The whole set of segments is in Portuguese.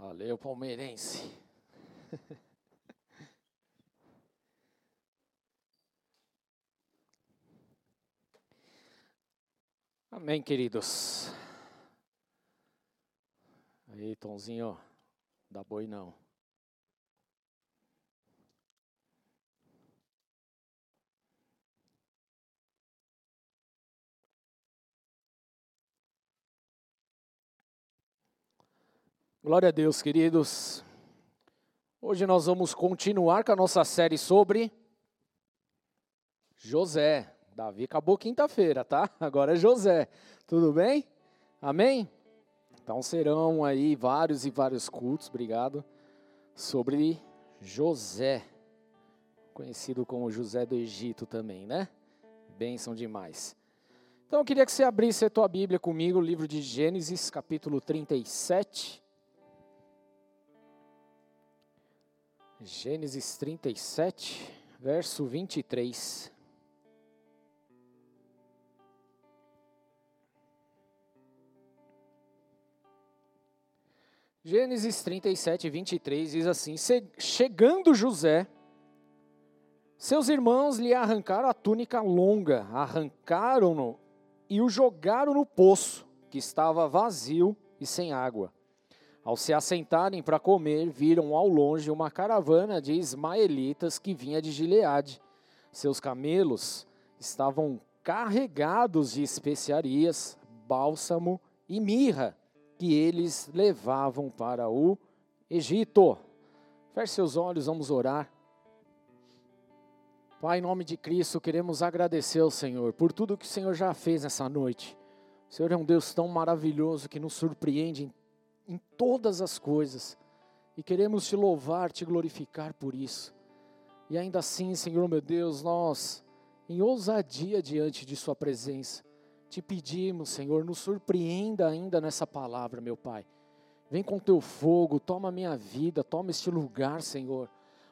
Valeu, palmeirense. Amém, queridos. Aí, Tonzinho, dá boi não. Glória a Deus, queridos. Hoje nós vamos continuar com a nossa série sobre José. Davi acabou quinta-feira, tá? Agora é José. Tudo bem? Amém? Então serão aí vários e vários cultos, obrigado, sobre José, conhecido como José do Egito também, né? Bênção demais. Então eu queria que você abrisse a tua Bíblia comigo, o livro de Gênesis, capítulo 37. Gênesis 37, verso 23. Gênesis 37, 23 diz assim: Chegando José, seus irmãos lhe arrancaram a túnica longa, arrancaram-no e o jogaram no poço, que estava vazio e sem água. Ao se assentarem para comer, viram ao longe uma caravana de ismaelitas que vinha de Gileade. Seus camelos estavam carregados de especiarias, bálsamo e mirra, que eles levavam para o Egito. Feche seus olhos, vamos orar. Pai, em nome de Cristo, queremos agradecer ao Senhor por tudo que o Senhor já fez nessa noite. O Senhor é um Deus tão maravilhoso que nos surpreende em em todas as coisas. E queremos te louvar, te glorificar por isso. E ainda assim, Senhor meu Deus, nós, em ousadia diante de Sua presença, te pedimos, Senhor, nos surpreenda ainda nessa palavra, meu Pai. Vem com teu fogo, toma minha vida, toma este lugar, Senhor.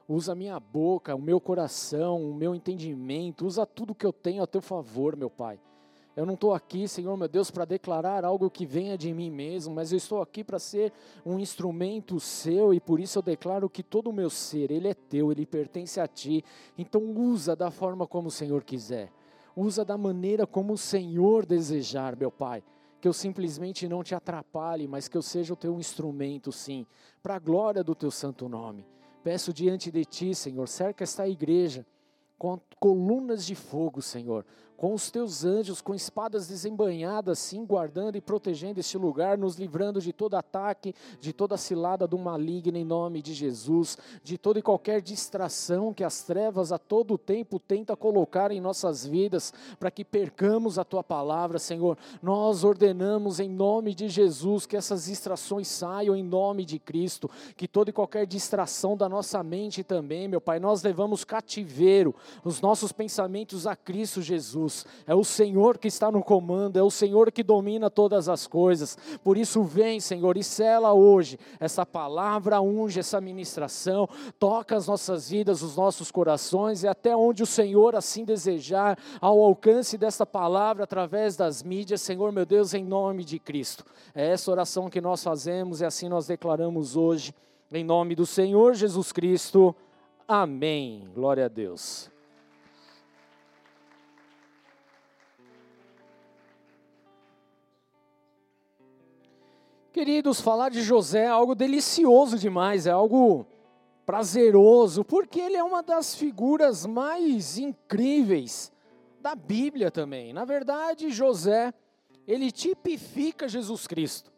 Usa minha boca, o meu coração, o meu entendimento, usa tudo que eu tenho a teu favor, meu Pai. Eu não estou aqui, Senhor meu Deus, para declarar algo que venha de mim mesmo, mas eu estou aqui para ser um instrumento seu e por isso eu declaro que todo o meu ser, ele é teu, ele pertence a ti. Então usa da forma como o Senhor quiser. Usa da maneira como o Senhor desejar, meu Pai. Que eu simplesmente não te atrapalhe, mas que eu seja o teu instrumento, sim, para a glória do teu santo nome. Peço diante de ti, Senhor, cerca esta igreja com colunas de fogo, Senhor, com os teus anjos, com espadas desembanhadas, sim, guardando e protegendo este lugar, nos livrando de todo ataque, de toda cilada do maligno, em nome de Jesus, de toda e qualquer distração que as trevas a todo tempo tenta colocar em nossas vidas, para que percamos a tua palavra, Senhor. Nós ordenamos em nome de Jesus que essas distrações saiam em nome de Cristo, que toda e qualquer distração da nossa mente também, meu Pai, nós levamos cativeiro os nossos pensamentos a Cristo Jesus Deus, é o Senhor que está no comando, é o Senhor que domina todas as coisas. Por isso, vem, Senhor, e sela hoje essa palavra, unge essa ministração, toca as nossas vidas, os nossos corações e até onde o Senhor assim desejar, ao alcance desta palavra através das mídias, Senhor meu Deus, em nome de Cristo. É essa oração que nós fazemos e assim nós declaramos hoje, em nome do Senhor Jesus Cristo. Amém. Glória a Deus. Queridos, falar de José é algo delicioso demais, é algo prazeroso, porque ele é uma das figuras mais incríveis da Bíblia também. Na verdade, José, ele tipifica Jesus Cristo.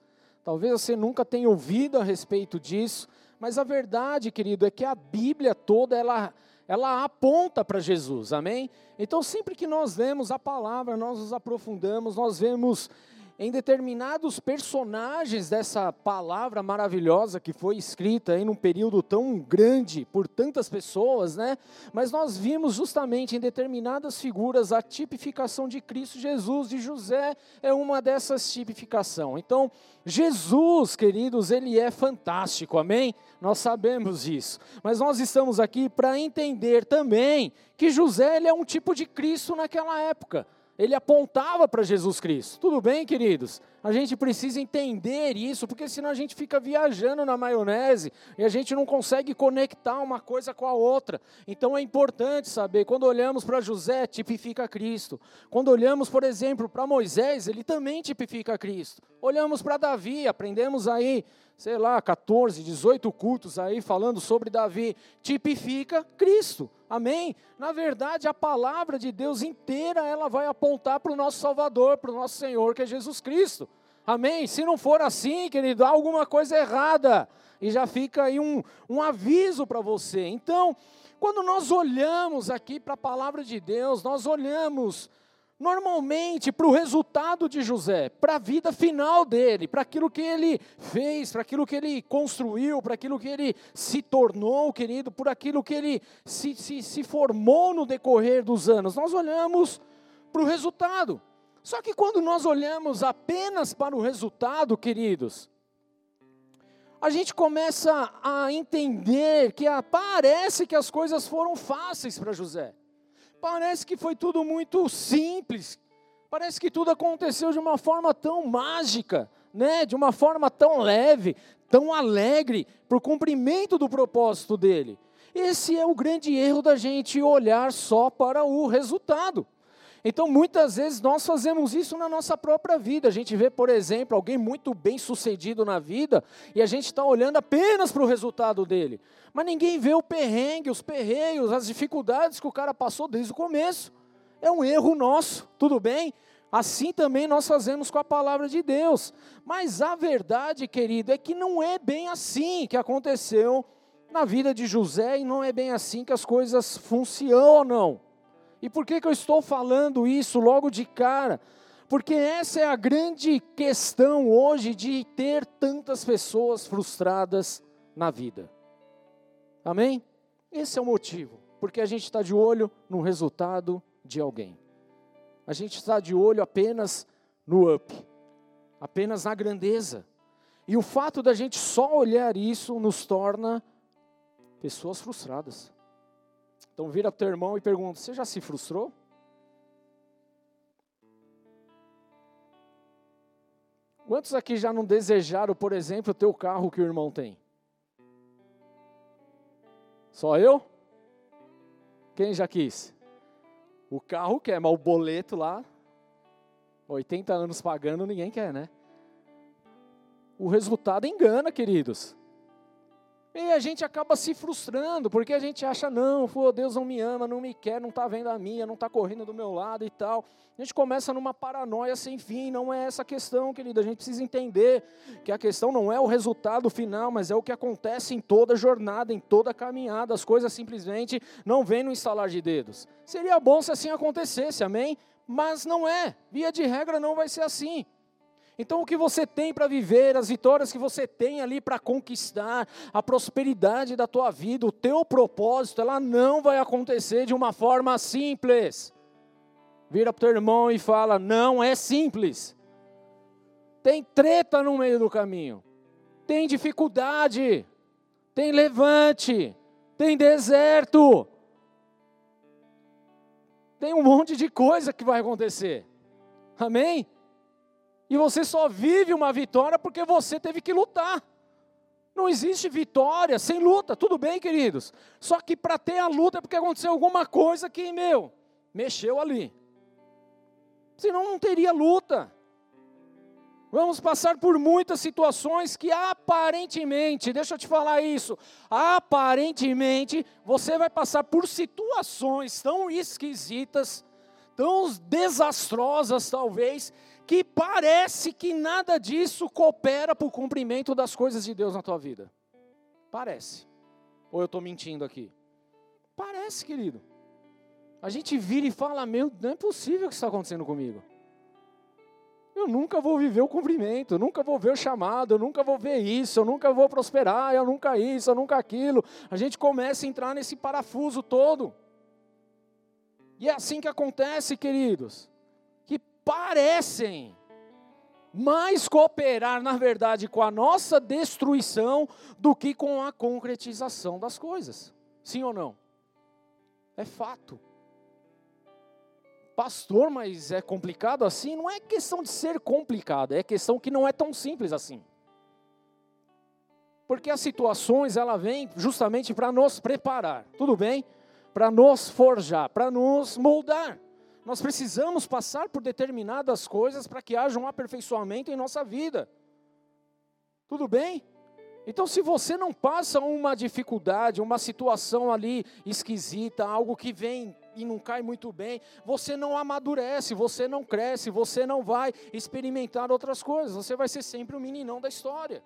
Talvez você nunca tenha ouvido a respeito disso, mas a verdade, querido, é que a Bíblia toda ela ela aponta para Jesus, amém? Então, sempre que nós lemos a palavra, nós nos aprofundamos, nós vemos em determinados personagens dessa palavra maravilhosa que foi escrita em um período tão grande por tantas pessoas, né? Mas nós vimos justamente em determinadas figuras a tipificação de Cristo Jesus e José é uma dessas tipificação. Então, Jesus, queridos, ele é fantástico, amém? Nós sabemos isso. Mas nós estamos aqui para entender também que José ele é um tipo de Cristo naquela época. Ele apontava para Jesus Cristo. Tudo bem, queridos? A gente precisa entender isso, porque senão a gente fica viajando na maionese e a gente não consegue conectar uma coisa com a outra. Então é importante saber, quando olhamos para José, tipifica Cristo. Quando olhamos, por exemplo, para Moisés, ele também tipifica Cristo. Olhamos para Davi, aprendemos aí, sei lá, 14, 18 cultos aí falando sobre Davi, tipifica Cristo. Amém? Na verdade, a palavra de Deus inteira ela vai apontar para o nosso Salvador, para o nosso Senhor, que é Jesus Cristo. Amém? Se não for assim, querido, há alguma coisa errada. E já fica aí um, um aviso para você. Então, quando nós olhamos aqui para a palavra de Deus, nós olhamos normalmente para o resultado de José, para a vida final dele, para aquilo que ele fez, para aquilo que ele construiu, para aquilo que ele se tornou, querido, por aquilo que ele se, se, se formou no decorrer dos anos. Nós olhamos para o resultado. Só que quando nós olhamos apenas para o resultado, queridos, a gente começa a entender que parece que as coisas foram fáceis para José. Parece que foi tudo muito simples. Parece que tudo aconteceu de uma forma tão mágica, né? De uma forma tão leve, tão alegre para o cumprimento do propósito dele. Esse é o grande erro da gente olhar só para o resultado. Então, muitas vezes nós fazemos isso na nossa própria vida. A gente vê, por exemplo, alguém muito bem sucedido na vida e a gente está olhando apenas para o resultado dele. Mas ninguém vê o perrengue, os perreios, as dificuldades que o cara passou desde o começo. É um erro nosso, tudo bem? Assim também nós fazemos com a palavra de Deus. Mas a verdade, querido, é que não é bem assim que aconteceu na vida de José e não é bem assim que as coisas funcionam. E por que, que eu estou falando isso logo de cara? Porque essa é a grande questão hoje de ter tantas pessoas frustradas na vida. Amém? Esse é o motivo. Porque a gente está de olho no resultado de alguém. A gente está de olho apenas no up, apenas na grandeza. E o fato da gente só olhar isso nos torna pessoas frustradas. Então vira o teu irmão e pergunta: Você já se frustrou? Quantos aqui já não desejaram, por exemplo, o teu carro que o irmão tem? Só eu? Quem já quis? O carro quer, mas o boleto lá, 80 anos pagando, ninguém quer, né? O resultado engana, queridos. E a gente acaba se frustrando, porque a gente acha, não, pô, Deus não me ama, não me quer, não está vendo a minha, não está correndo do meu lado e tal. A gente começa numa paranoia sem fim, não é essa a questão, querido. A gente precisa entender que a questão não é o resultado final, mas é o que acontece em toda jornada, em toda caminhada. As coisas simplesmente não vêm no instalar de dedos. Seria bom se assim acontecesse, amém? Mas não é. Via de regra não vai ser assim. Então, o que você tem para viver, as vitórias que você tem ali para conquistar, a prosperidade da tua vida, o teu propósito, ela não vai acontecer de uma forma simples. Vira para o teu irmão e fala: não é simples. Tem treta no meio do caminho, tem dificuldade, tem levante, tem deserto, tem um monte de coisa que vai acontecer. Amém? E você só vive uma vitória porque você teve que lutar. Não existe vitória sem luta, tudo bem, queridos? Só que para ter a luta é porque aconteceu alguma coisa que, meu, mexeu ali. Senão não teria luta. Vamos passar por muitas situações que aparentemente, deixa eu te falar isso, aparentemente você vai passar por situações tão esquisitas, tão desastrosas talvez, que parece que nada disso coopera para o cumprimento das coisas de Deus na tua vida. Parece. Ou eu estou mentindo aqui? Parece, querido. A gente vira e fala: Meu, não é possível que isso está acontecendo comigo. Eu nunca vou viver o cumprimento, eu nunca vou ver o chamado, eu nunca vou ver isso, eu nunca vou prosperar, eu nunca isso, eu nunca aquilo. A gente começa a entrar nesse parafuso todo. E é assim que acontece, queridos parecem mais cooperar, na verdade, com a nossa destruição do que com a concretização das coisas. Sim ou não? É fato. Pastor, mas é complicado assim? Não é questão de ser complicado, é questão que não é tão simples assim. Porque as situações, ela vem justamente para nos preparar, tudo bem? Para nos forjar, para nos moldar. Nós precisamos passar por determinadas coisas para que haja um aperfeiçoamento em nossa vida. Tudo bem? Então, se você não passa uma dificuldade, uma situação ali esquisita, algo que vem e não cai muito bem, você não amadurece, você não cresce, você não vai experimentar outras coisas, você vai ser sempre o meninão da história.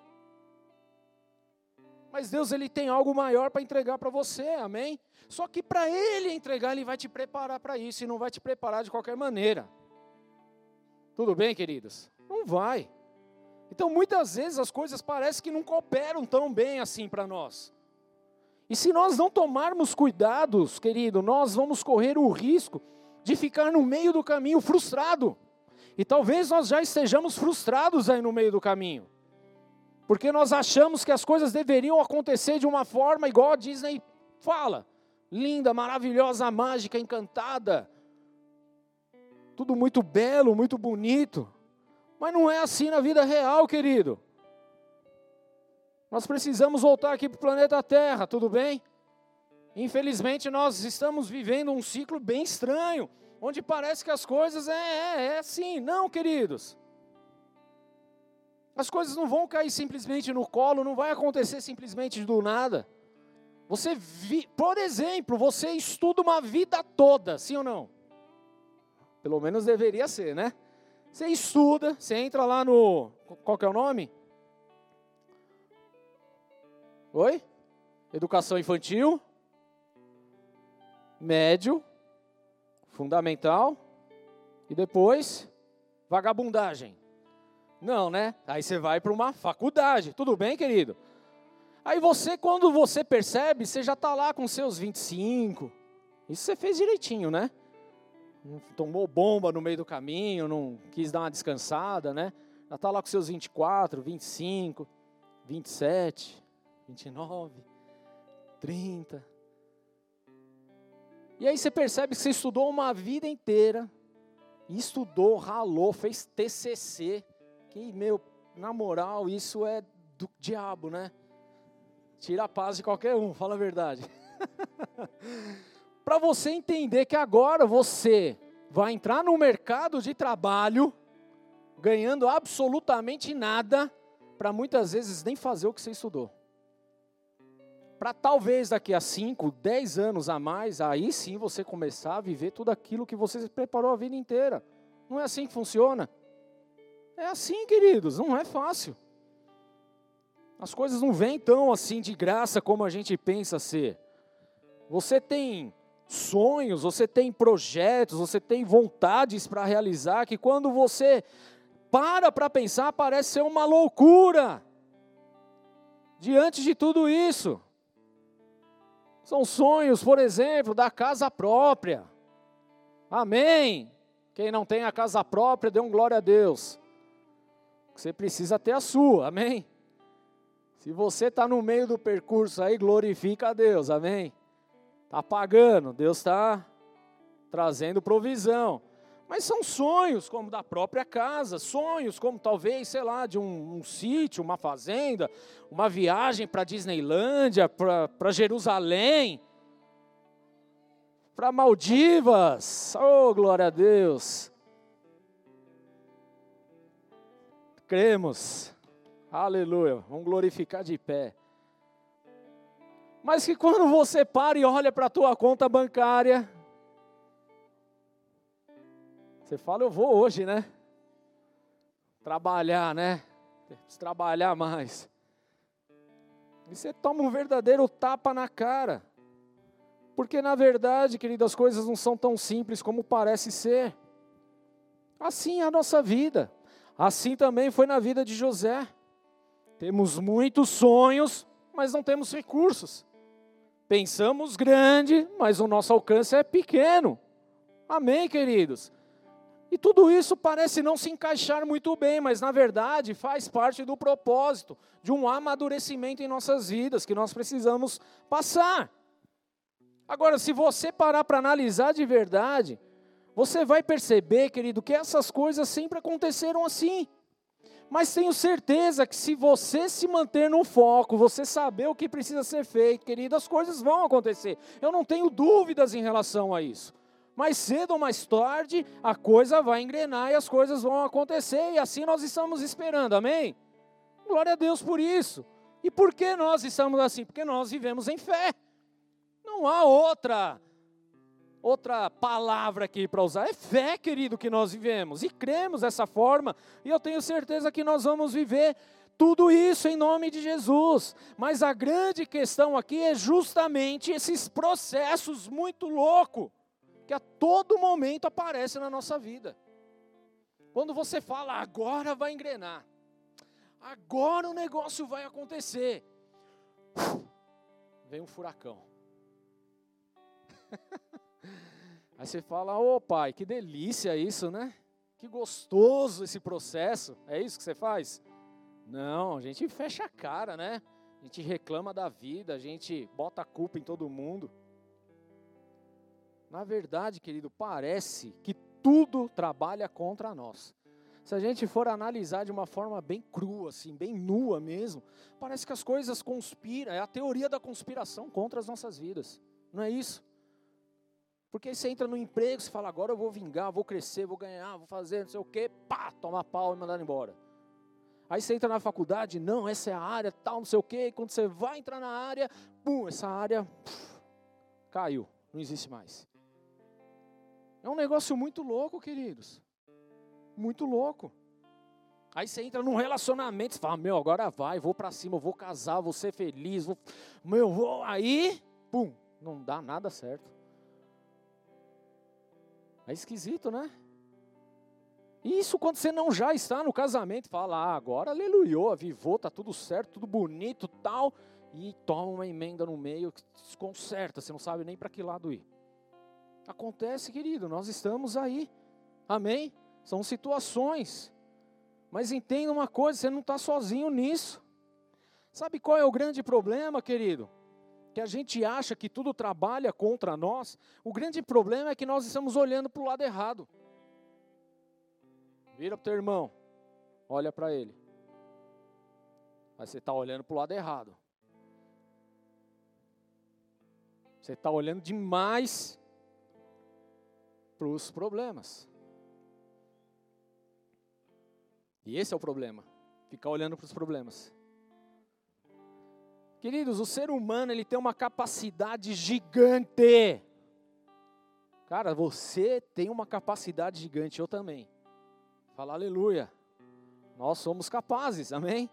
Mas Deus ele tem algo maior para entregar para você, amém? Só que para Ele entregar, Ele vai te preparar para isso e não vai te preparar de qualquer maneira. Tudo bem, queridos? Não vai. Então, muitas vezes as coisas parecem que não cooperam tão bem assim para nós. E se nós não tomarmos cuidados, querido, nós vamos correr o risco de ficar no meio do caminho frustrado. E talvez nós já estejamos frustrados aí no meio do caminho. Porque nós achamos que as coisas deveriam acontecer de uma forma igual a Disney fala. Linda, maravilhosa, mágica, encantada. Tudo muito belo, muito bonito. Mas não é assim na vida real, querido. Nós precisamos voltar aqui para o planeta Terra, tudo bem? Infelizmente, nós estamos vivendo um ciclo bem estranho, onde parece que as coisas é, é, é assim. Não, queridos. As coisas não vão cair simplesmente no colo, não vai acontecer simplesmente do nada. Você, vi, por exemplo, você estuda uma vida toda, sim ou não? Pelo menos deveria ser, né? Você estuda, você entra lá no. Qual que é o nome? Oi? Educação infantil, médio, fundamental e depois vagabundagem. Não, né? Aí você vai para uma faculdade. Tudo bem, querido? Aí você, quando você percebe, você já está lá com seus 25. Isso você fez direitinho, né? tomou bomba no meio do caminho, não quis dar uma descansada, né? Já está lá com seus 24, 25, 27, 29, 30. E aí você percebe que você estudou uma vida inteira, estudou, ralou, fez TCC, que, meu, na moral, isso é do diabo, né? Tira a paz de qualquer um, fala a verdade. para você entender que agora você vai entrar no mercado de trabalho ganhando absolutamente nada para muitas vezes nem fazer o que você estudou. Para talvez daqui a 5, 10 anos a mais, aí sim você começar a viver tudo aquilo que você preparou a vida inteira. Não é assim que funciona? É assim, queridos, não é fácil. As coisas não vêm tão assim de graça como a gente pensa ser. Você tem sonhos, você tem projetos, você tem vontades para realizar que quando você para para pensar parece ser uma loucura. Diante de tudo isso, são sonhos, por exemplo, da casa própria. Amém. Quem não tem a casa própria, dê um glória a Deus. Você precisa ter a sua, amém? Se você está no meio do percurso aí, glorifica a Deus, amém? Está pagando, Deus está trazendo provisão. Mas são sonhos como da própria casa, sonhos como talvez, sei lá, de um, um sítio, uma fazenda, uma viagem para Disneylândia, para Jerusalém, para Maldivas. Oh, glória a Deus! Cremos. Aleluia. Vamos glorificar de pé. Mas que quando você para e olha para a tua conta bancária, você fala, eu vou hoje, né? Trabalhar, né? Trabalhar mais. E você toma um verdadeiro tapa na cara. Porque na verdade, querido, as coisas não são tão simples como parece ser. Assim é a nossa vida. Assim também foi na vida de José. Temos muitos sonhos, mas não temos recursos. Pensamos grande, mas o nosso alcance é pequeno. Amém, queridos? E tudo isso parece não se encaixar muito bem, mas na verdade faz parte do propósito de um amadurecimento em nossas vidas que nós precisamos passar. Agora, se você parar para analisar de verdade, você vai perceber, querido, que essas coisas sempre aconteceram assim. Mas tenho certeza que se você se manter no foco, você saber o que precisa ser feito, querido, as coisas vão acontecer. Eu não tenho dúvidas em relação a isso. Mais cedo ou mais tarde, a coisa vai engrenar e as coisas vão acontecer, e assim nós estamos esperando, amém? Glória a Deus por isso. E por que nós estamos assim? Porque nós vivemos em fé. Não há outra outra palavra aqui para usar. É fé, querido, que nós vivemos e cremos dessa forma. E eu tenho certeza que nós vamos viver tudo isso em nome de Jesus. Mas a grande questão aqui é justamente esses processos muito loucos que a todo momento aparecem na nossa vida. Quando você fala, agora vai engrenar, agora o negócio vai acontecer, vem um furacão. Aí você fala, ô oh, pai, que delícia isso, né? Que gostoso esse processo. É isso que você faz? Não, a gente fecha a cara, né? A gente reclama da vida, a gente bota a culpa em todo mundo. Na verdade, querido, parece que tudo trabalha contra nós. Se a gente for analisar de uma forma bem crua, assim, bem nua mesmo, parece que as coisas conspiram, é a teoria da conspiração contra as nossas vidas. Não é isso? Porque aí você entra no emprego, você fala, agora eu vou vingar, vou crescer, vou ganhar, vou fazer não sei o quê, pá, toma pau e mandar embora. Aí você entra na faculdade, não, essa é a área, tal, não sei o quê, e quando você vai entrar na área, pum, essa área puf, caiu, não existe mais. É um negócio muito louco, queridos. Muito louco. Aí você entra num relacionamento, você fala, meu, agora vai, vou para cima, vou casar, vou ser feliz, vou, meu, vou, aí, pum, não dá nada certo. É esquisito, né? Isso quando você não já está no casamento, fala, ah, agora aleluia, avivou, tá tudo certo, tudo bonito, tal, e toma uma emenda no meio que desconcerta, você não sabe nem para que lado ir. Acontece, querido, nós estamos aí. Amém? São situações. Mas entenda uma coisa, você não está sozinho nisso. Sabe qual é o grande problema, querido? Que a gente acha que tudo trabalha contra nós, o grande problema é que nós estamos olhando para o lado errado. Vira para o teu irmão, olha para ele. Mas você está olhando para o lado errado. Você está olhando demais para os problemas. E esse é o problema. Ficar olhando para os problemas. Queridos, o ser humano ele tem uma capacidade gigante. Cara, você tem uma capacidade gigante, eu também. Fala aleluia. Nós somos capazes, amém?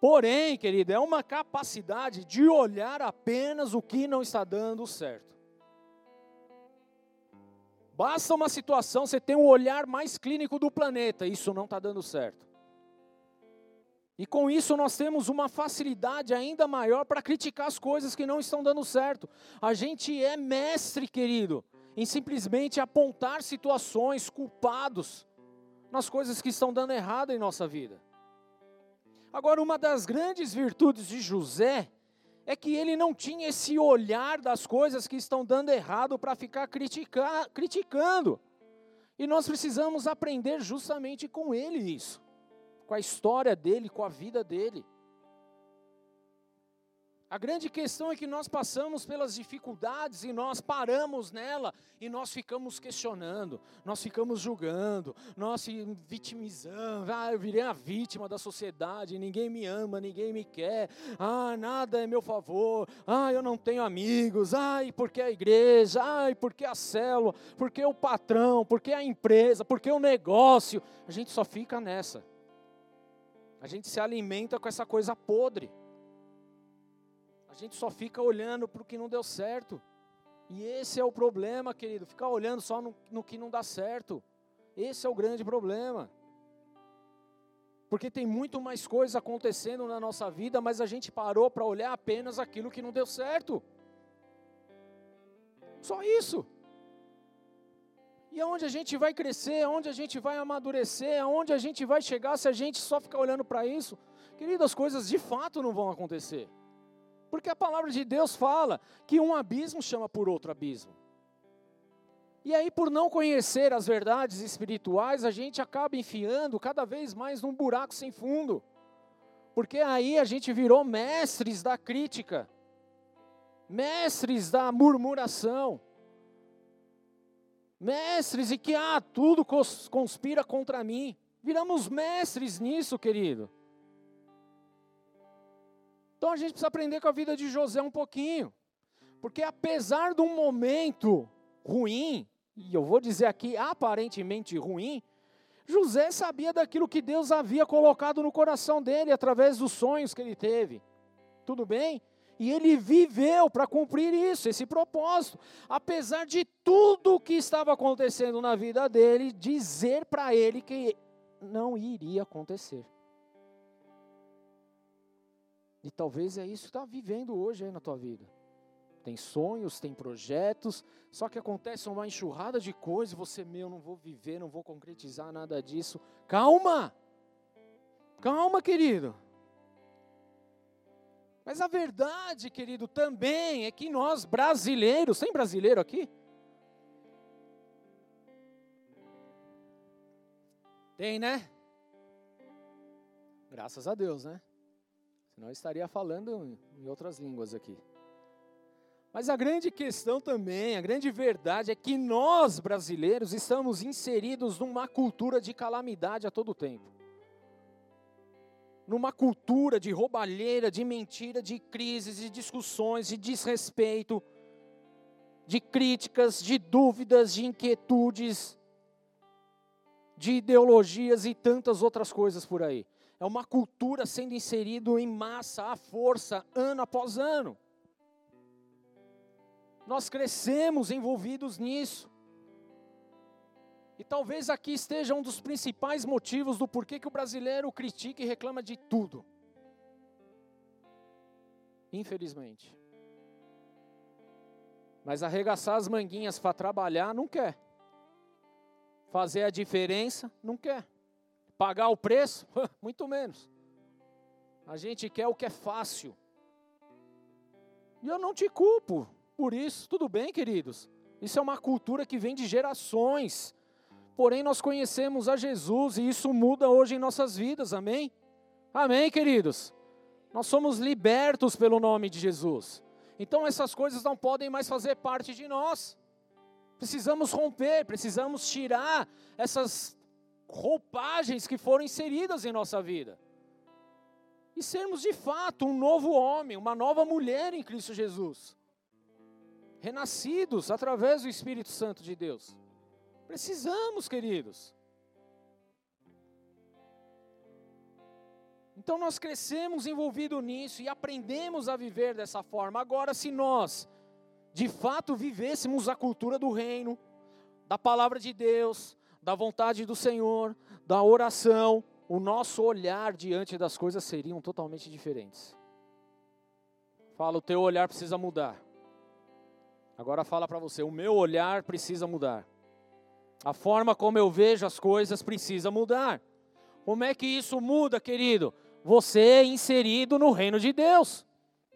Porém, querido, é uma capacidade de olhar apenas o que não está dando certo. Basta uma situação, você tem um olhar mais clínico do planeta, isso não está dando certo. E com isso nós temos uma facilidade ainda maior para criticar as coisas que não estão dando certo. A gente é mestre, querido, em simplesmente apontar situações, culpados nas coisas que estão dando errado em nossa vida. Agora, uma das grandes virtudes de José é que ele não tinha esse olhar das coisas que estão dando errado para ficar criticar, criticando. E nós precisamos aprender justamente com ele isso com a história dele, com a vida dele. A grande questão é que nós passamos pelas dificuldades e nós paramos nela e nós ficamos questionando, nós ficamos julgando, nós se vitimizando. Ah, eu virei a vítima da sociedade, ninguém me ama, ninguém me quer. Ah, nada é meu favor. Ah, eu não tenho amigos. Ai, porque a igreja? Ai, porque a célula? Porque o patrão? Porque a empresa? Porque o negócio? A gente só fica nessa. A gente se alimenta com essa coisa podre. A gente só fica olhando para o que não deu certo. E esse é o problema, querido. Ficar olhando só no, no que não dá certo. Esse é o grande problema. Porque tem muito mais coisas acontecendo na nossa vida, mas a gente parou para olhar apenas aquilo que não deu certo. Só isso. E aonde a gente vai crescer, aonde a gente vai amadurecer, aonde a gente vai chegar se a gente só ficar olhando para isso? Querido, as coisas de fato não vão acontecer. Porque a palavra de Deus fala que um abismo chama por outro abismo. E aí, por não conhecer as verdades espirituais, a gente acaba enfiando cada vez mais num buraco sem fundo. Porque aí a gente virou mestres da crítica, mestres da murmuração, mestres e que, ah, tudo conspira contra mim. Viramos mestres nisso, querido. Então a gente precisa aprender com a vida de José um pouquinho. Porque apesar de um momento ruim, e eu vou dizer aqui aparentemente ruim, José sabia daquilo que Deus havia colocado no coração dele através dos sonhos que ele teve. Tudo bem? E ele viveu para cumprir isso, esse propósito. Apesar de tudo o que estava acontecendo na vida dele, dizer para ele que não iria acontecer. E talvez é isso que está vivendo hoje aí na tua vida tem sonhos, tem projetos, só que acontece uma enxurrada de coisas, você, meu, não vou viver, não vou concretizar nada disso. Calma! Calma, querido. Mas a verdade, querido, também é que nós brasileiros, tem brasileiro aqui? Tem, né? Graças a Deus, né? Senão eu estaria falando em outras línguas aqui. Mas a grande questão também, a grande verdade é que nós brasileiros estamos inseridos numa cultura de calamidade a todo tempo. Numa cultura de roubalheira, de mentira, de crises, de discussões, de desrespeito, de críticas, de dúvidas, de inquietudes, de ideologias e tantas outras coisas por aí. É uma cultura sendo inserida em massa, à força, ano após ano. Nós crescemos envolvidos nisso. E talvez aqui esteja um dos principais motivos do porquê que o brasileiro critica e reclama de tudo. Infelizmente. Mas arregaçar as manguinhas para trabalhar não quer. Fazer a diferença não quer. Pagar o preço, muito menos. A gente quer o que é fácil. E eu não te culpo por isso. Tudo bem, queridos? Isso é uma cultura que vem de gerações. Porém, nós conhecemos a Jesus e isso muda hoje em nossas vidas, amém? Amém, queridos? Nós somos libertos pelo nome de Jesus. Então, essas coisas não podem mais fazer parte de nós. Precisamos romper, precisamos tirar essas roupagens que foram inseridas em nossa vida. E sermos de fato um novo homem, uma nova mulher em Cristo Jesus renascidos através do Espírito Santo de Deus. Precisamos, queridos. Então nós crescemos envolvido nisso e aprendemos a viver dessa forma. Agora, se nós de fato vivêssemos a cultura do reino, da palavra de Deus, da vontade do Senhor, da oração, o nosso olhar diante das coisas seriam totalmente diferentes. Fala, o teu olhar precisa mudar. Agora fala para você, o meu olhar precisa mudar. A forma como eu vejo as coisas precisa mudar. Como é que isso muda, querido? Você é inserido no reino de Deus,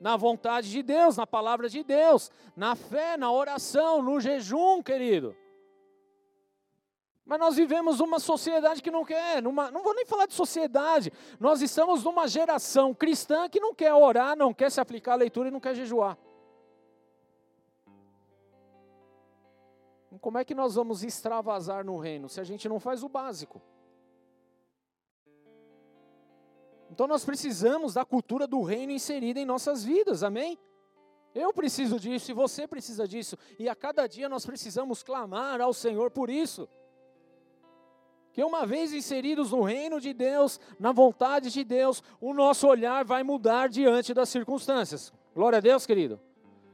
na vontade de Deus, na palavra de Deus, na fé, na oração, no jejum, querido. Mas nós vivemos numa sociedade que não quer, numa, não vou nem falar de sociedade, nós estamos numa geração cristã que não quer orar, não quer se aplicar a leitura e não quer jejuar. Como é que nós vamos extravasar no reino se a gente não faz o básico? Então nós precisamos da cultura do reino inserida em nossas vidas, amém? Eu preciso disso e você precisa disso, e a cada dia nós precisamos clamar ao Senhor por isso. Que uma vez inseridos no reino de Deus, na vontade de Deus, o nosso olhar vai mudar diante das circunstâncias. Glória a Deus, querido.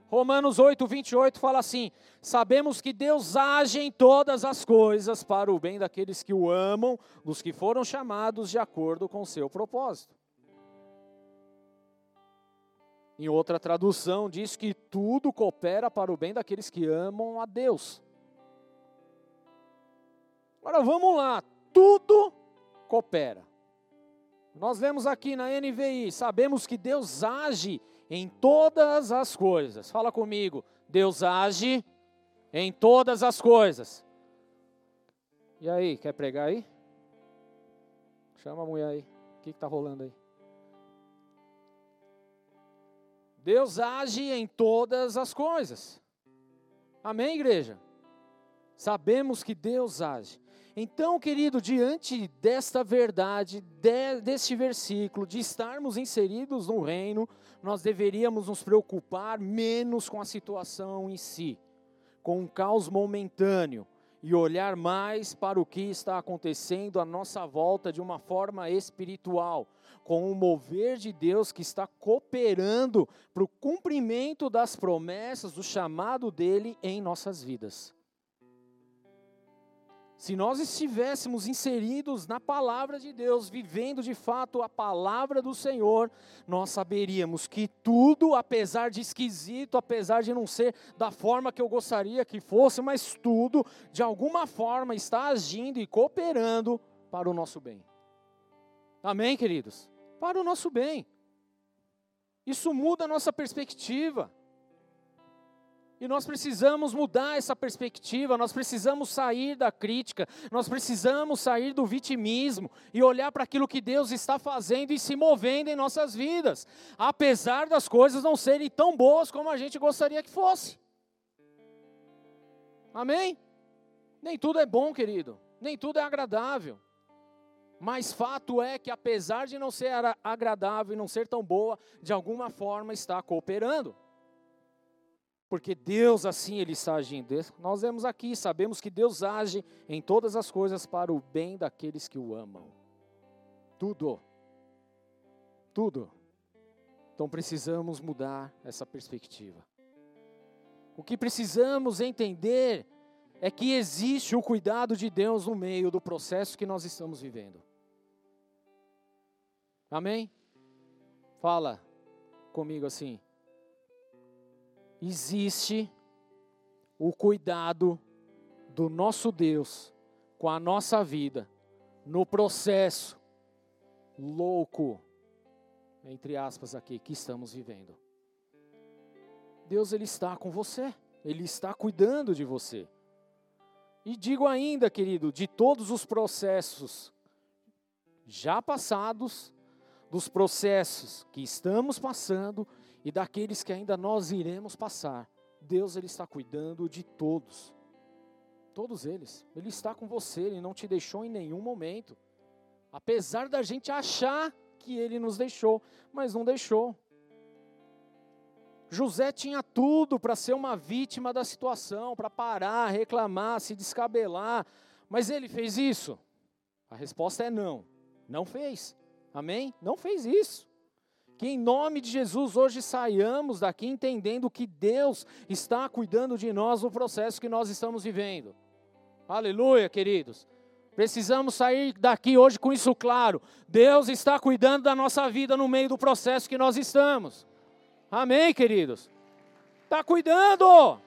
Romanos 8, 28 fala assim: Sabemos que Deus age em todas as coisas para o bem daqueles que o amam, dos que foram chamados de acordo com o seu propósito. Em outra tradução, diz que tudo coopera para o bem daqueles que amam a Deus. Agora vamos lá, tudo coopera. Nós vemos aqui na NVI, sabemos que Deus age em todas as coisas. Fala comigo. Deus age em todas as coisas. E aí, quer pregar aí? Chama a mulher aí. O que está rolando aí? Deus age em todas as coisas. Amém, igreja? Sabemos que Deus age. Então, querido, diante desta verdade, de, deste versículo, de estarmos inseridos no reino, nós deveríamos nos preocupar menos com a situação em si, com o caos momentâneo, e olhar mais para o que está acontecendo à nossa volta de uma forma espiritual, com o mover de Deus que está cooperando para o cumprimento das promessas, do chamado dele em nossas vidas. Se nós estivéssemos inseridos na palavra de Deus, vivendo de fato a palavra do Senhor, nós saberíamos que tudo, apesar de esquisito, apesar de não ser da forma que eu gostaria que fosse, mas tudo, de alguma forma, está agindo e cooperando para o nosso bem. Amém, queridos? Para o nosso bem. Isso muda a nossa perspectiva. E nós precisamos mudar essa perspectiva, nós precisamos sair da crítica, nós precisamos sair do vitimismo e olhar para aquilo que Deus está fazendo e se movendo em nossas vidas, apesar das coisas não serem tão boas como a gente gostaria que fosse. Amém? Nem tudo é bom, querido, nem tudo é agradável. Mas fato é que apesar de não ser agradável e não ser tão boa, de alguma forma está cooperando porque Deus assim ele está agindo. Nós vemos aqui, sabemos que Deus age em todas as coisas para o bem daqueles que o amam. Tudo. Tudo. Então precisamos mudar essa perspectiva. O que precisamos entender é que existe o cuidado de Deus no meio do processo que nós estamos vivendo. Amém? Fala comigo assim existe o cuidado do nosso Deus com a nossa vida no processo louco, entre aspas aqui, que estamos vivendo. Deus ele está com você, ele está cuidando de você. E digo ainda, querido, de todos os processos já passados, dos processos que estamos passando e daqueles que ainda nós iremos passar. Deus ele está cuidando de todos. Todos eles. Ele está com você, ele não te deixou em nenhum momento. Apesar da gente achar que ele nos deixou, mas não deixou. José tinha tudo para ser uma vítima da situação, para parar, reclamar, se descabelar, mas ele fez isso? A resposta é não. Não fez. Amém? Não fez isso. Que em nome de Jesus hoje saiamos daqui entendendo que Deus está cuidando de nós no processo que nós estamos vivendo. Aleluia, queridos. Precisamos sair daqui hoje com isso claro. Deus está cuidando da nossa vida no meio do processo que nós estamos. Amém, queridos? Está cuidando.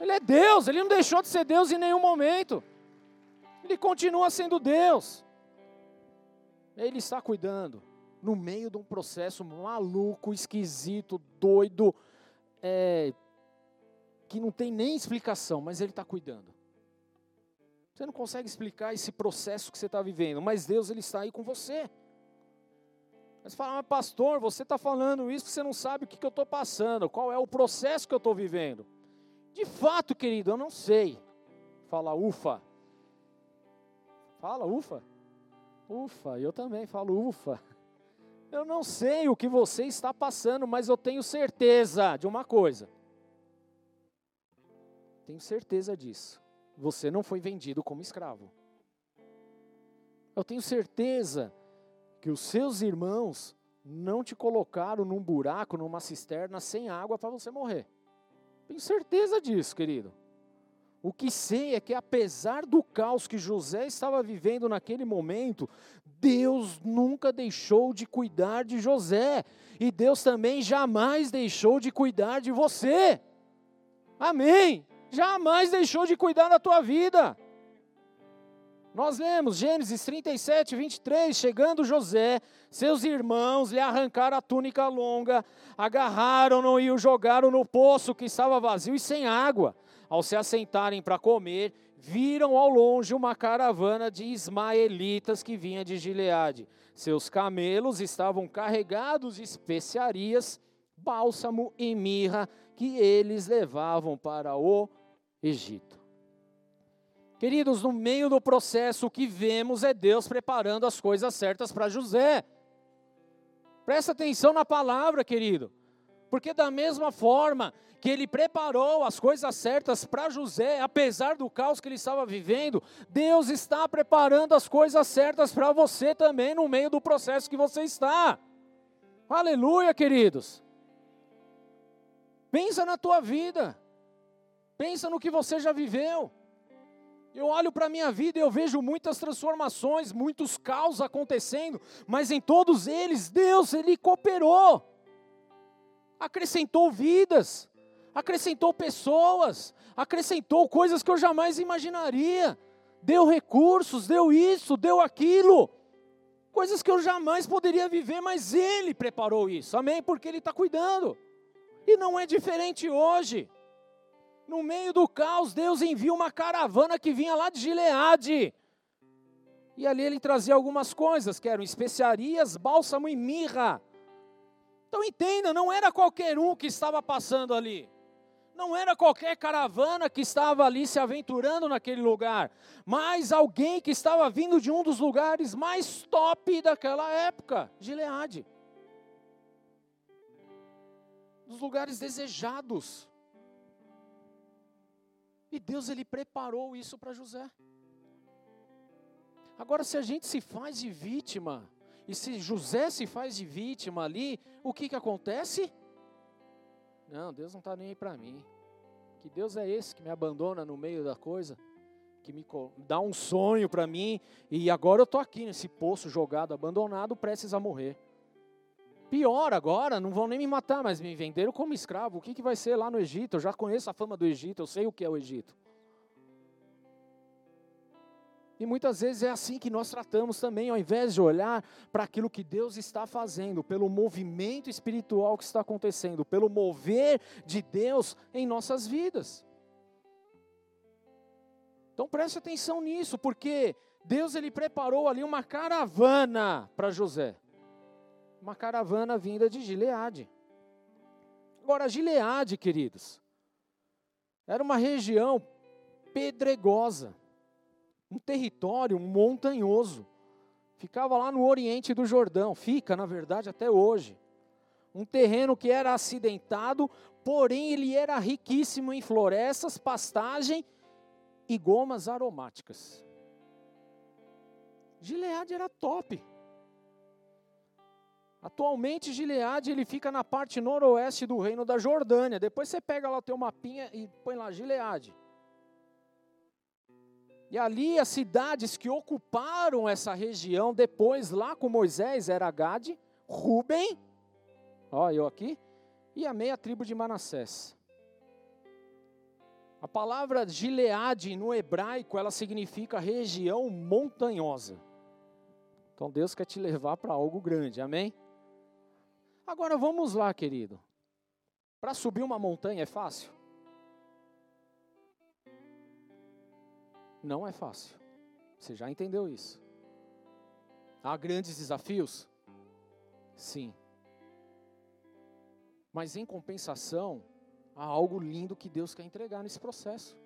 Ele é Deus, ele não deixou de ser Deus em nenhum momento. Ele continua sendo Deus. Ele está cuidando no meio de um processo maluco, esquisito, doido, é, que não tem nem explicação, mas Ele está cuidando. Você não consegue explicar esse processo que você está vivendo, mas Deus Ele está aí com você. Mas fala, mas pastor, você está falando isso, você não sabe o que, que eu estou passando, qual é o processo que eu estou vivendo. De fato, querido, eu não sei. Fala, ufa. Fala, ufa. Ufa, eu também falo ufa. Eu não sei o que você está passando, mas eu tenho certeza de uma coisa. Tenho certeza disso. Você não foi vendido como escravo. Eu tenho certeza que os seus irmãos não te colocaram num buraco, numa cisterna sem água para você morrer. Tenho certeza disso, querido. O que sei é que, apesar do caos que José estava vivendo naquele momento, Deus nunca deixou de cuidar de José. E Deus também jamais deixou de cuidar de você. Amém. Jamais deixou de cuidar da tua vida. Nós lemos Gênesis 37, 23, chegando José, seus irmãos lhe arrancaram a túnica longa, agarraram-no e o jogaram no poço que estava vazio e sem água ao se assentarem para comer, viram ao longe uma caravana de ismaelitas que vinha de Gileade. Seus camelos estavam carregados de especiarias, bálsamo e mirra que eles levavam para o Egito. Queridos, no meio do processo, o que vemos é Deus preparando as coisas certas para José. Presta atenção na palavra, querido. Porque da mesma forma que ele preparou as coisas certas para José, apesar do caos que ele estava vivendo, Deus está preparando as coisas certas para você também no meio do processo que você está. Aleluia, queridos. Pensa na tua vida. Pensa no que você já viveu. Eu olho para a minha vida e eu vejo muitas transformações, muitos caos acontecendo, mas em todos eles Deus ele cooperou. Acrescentou vidas, acrescentou pessoas, acrescentou coisas que eu jamais imaginaria. Deu recursos, deu isso, deu aquilo. Coisas que eu jamais poderia viver, mas Ele preparou isso, amém? Porque Ele está cuidando. E não é diferente hoje. No meio do caos, Deus envia uma caravana que vinha lá de Gileade. E ali ele trazia algumas coisas, que eram especiarias, bálsamo e mirra. Então entenda, não era qualquer um que estava passando ali. Não era qualquer caravana que estava ali se aventurando naquele lugar, mas alguém que estava vindo de um dos lugares mais top daquela época, Gileade. Dos lugares desejados. E Deus ele preparou isso para José. Agora, se a gente se faz de vítima, e se José se faz de vítima ali, o que que acontece? Não, Deus não está nem aí para mim. Que Deus é esse que me abandona no meio da coisa, que me dá um sonho para mim, e agora eu estou aqui nesse poço jogado, abandonado, prestes a morrer. Pior agora, não vão nem me matar, mas me venderam como escravo. O que, que vai ser lá no Egito? Eu já conheço a fama do Egito, eu sei o que é o Egito. E muitas vezes é assim que nós tratamos também, ao invés de olhar para aquilo que Deus está fazendo, pelo movimento espiritual que está acontecendo, pelo mover de Deus em nossas vidas. Então preste atenção nisso, porque Deus ele preparou ali uma caravana para José uma caravana vinda de Gileade. Agora, Gileade, queridos, era uma região pedregosa, um território montanhoso. Ficava lá no oriente do Jordão, fica, na verdade, até hoje. Um terreno que era acidentado, porém ele era riquíssimo em florestas, pastagem e gomas aromáticas. Gileade era top. Atualmente, Gileade ele fica na parte noroeste do reino da Jordânia. Depois você pega lá o teu mapinha e põe lá Gileade. E ali as cidades que ocuparam essa região depois, lá com Moisés, era Gade, Ruben, ó, eu aqui, e a meia tribo de Manassés. A palavra Gileade no hebraico, ela significa região montanhosa. Então Deus quer te levar para algo grande, amém? Agora vamos lá, querido. Para subir uma montanha é fácil? Não é fácil. Você já entendeu isso? Há grandes desafios? Sim. Mas em compensação, há algo lindo que Deus quer entregar nesse processo.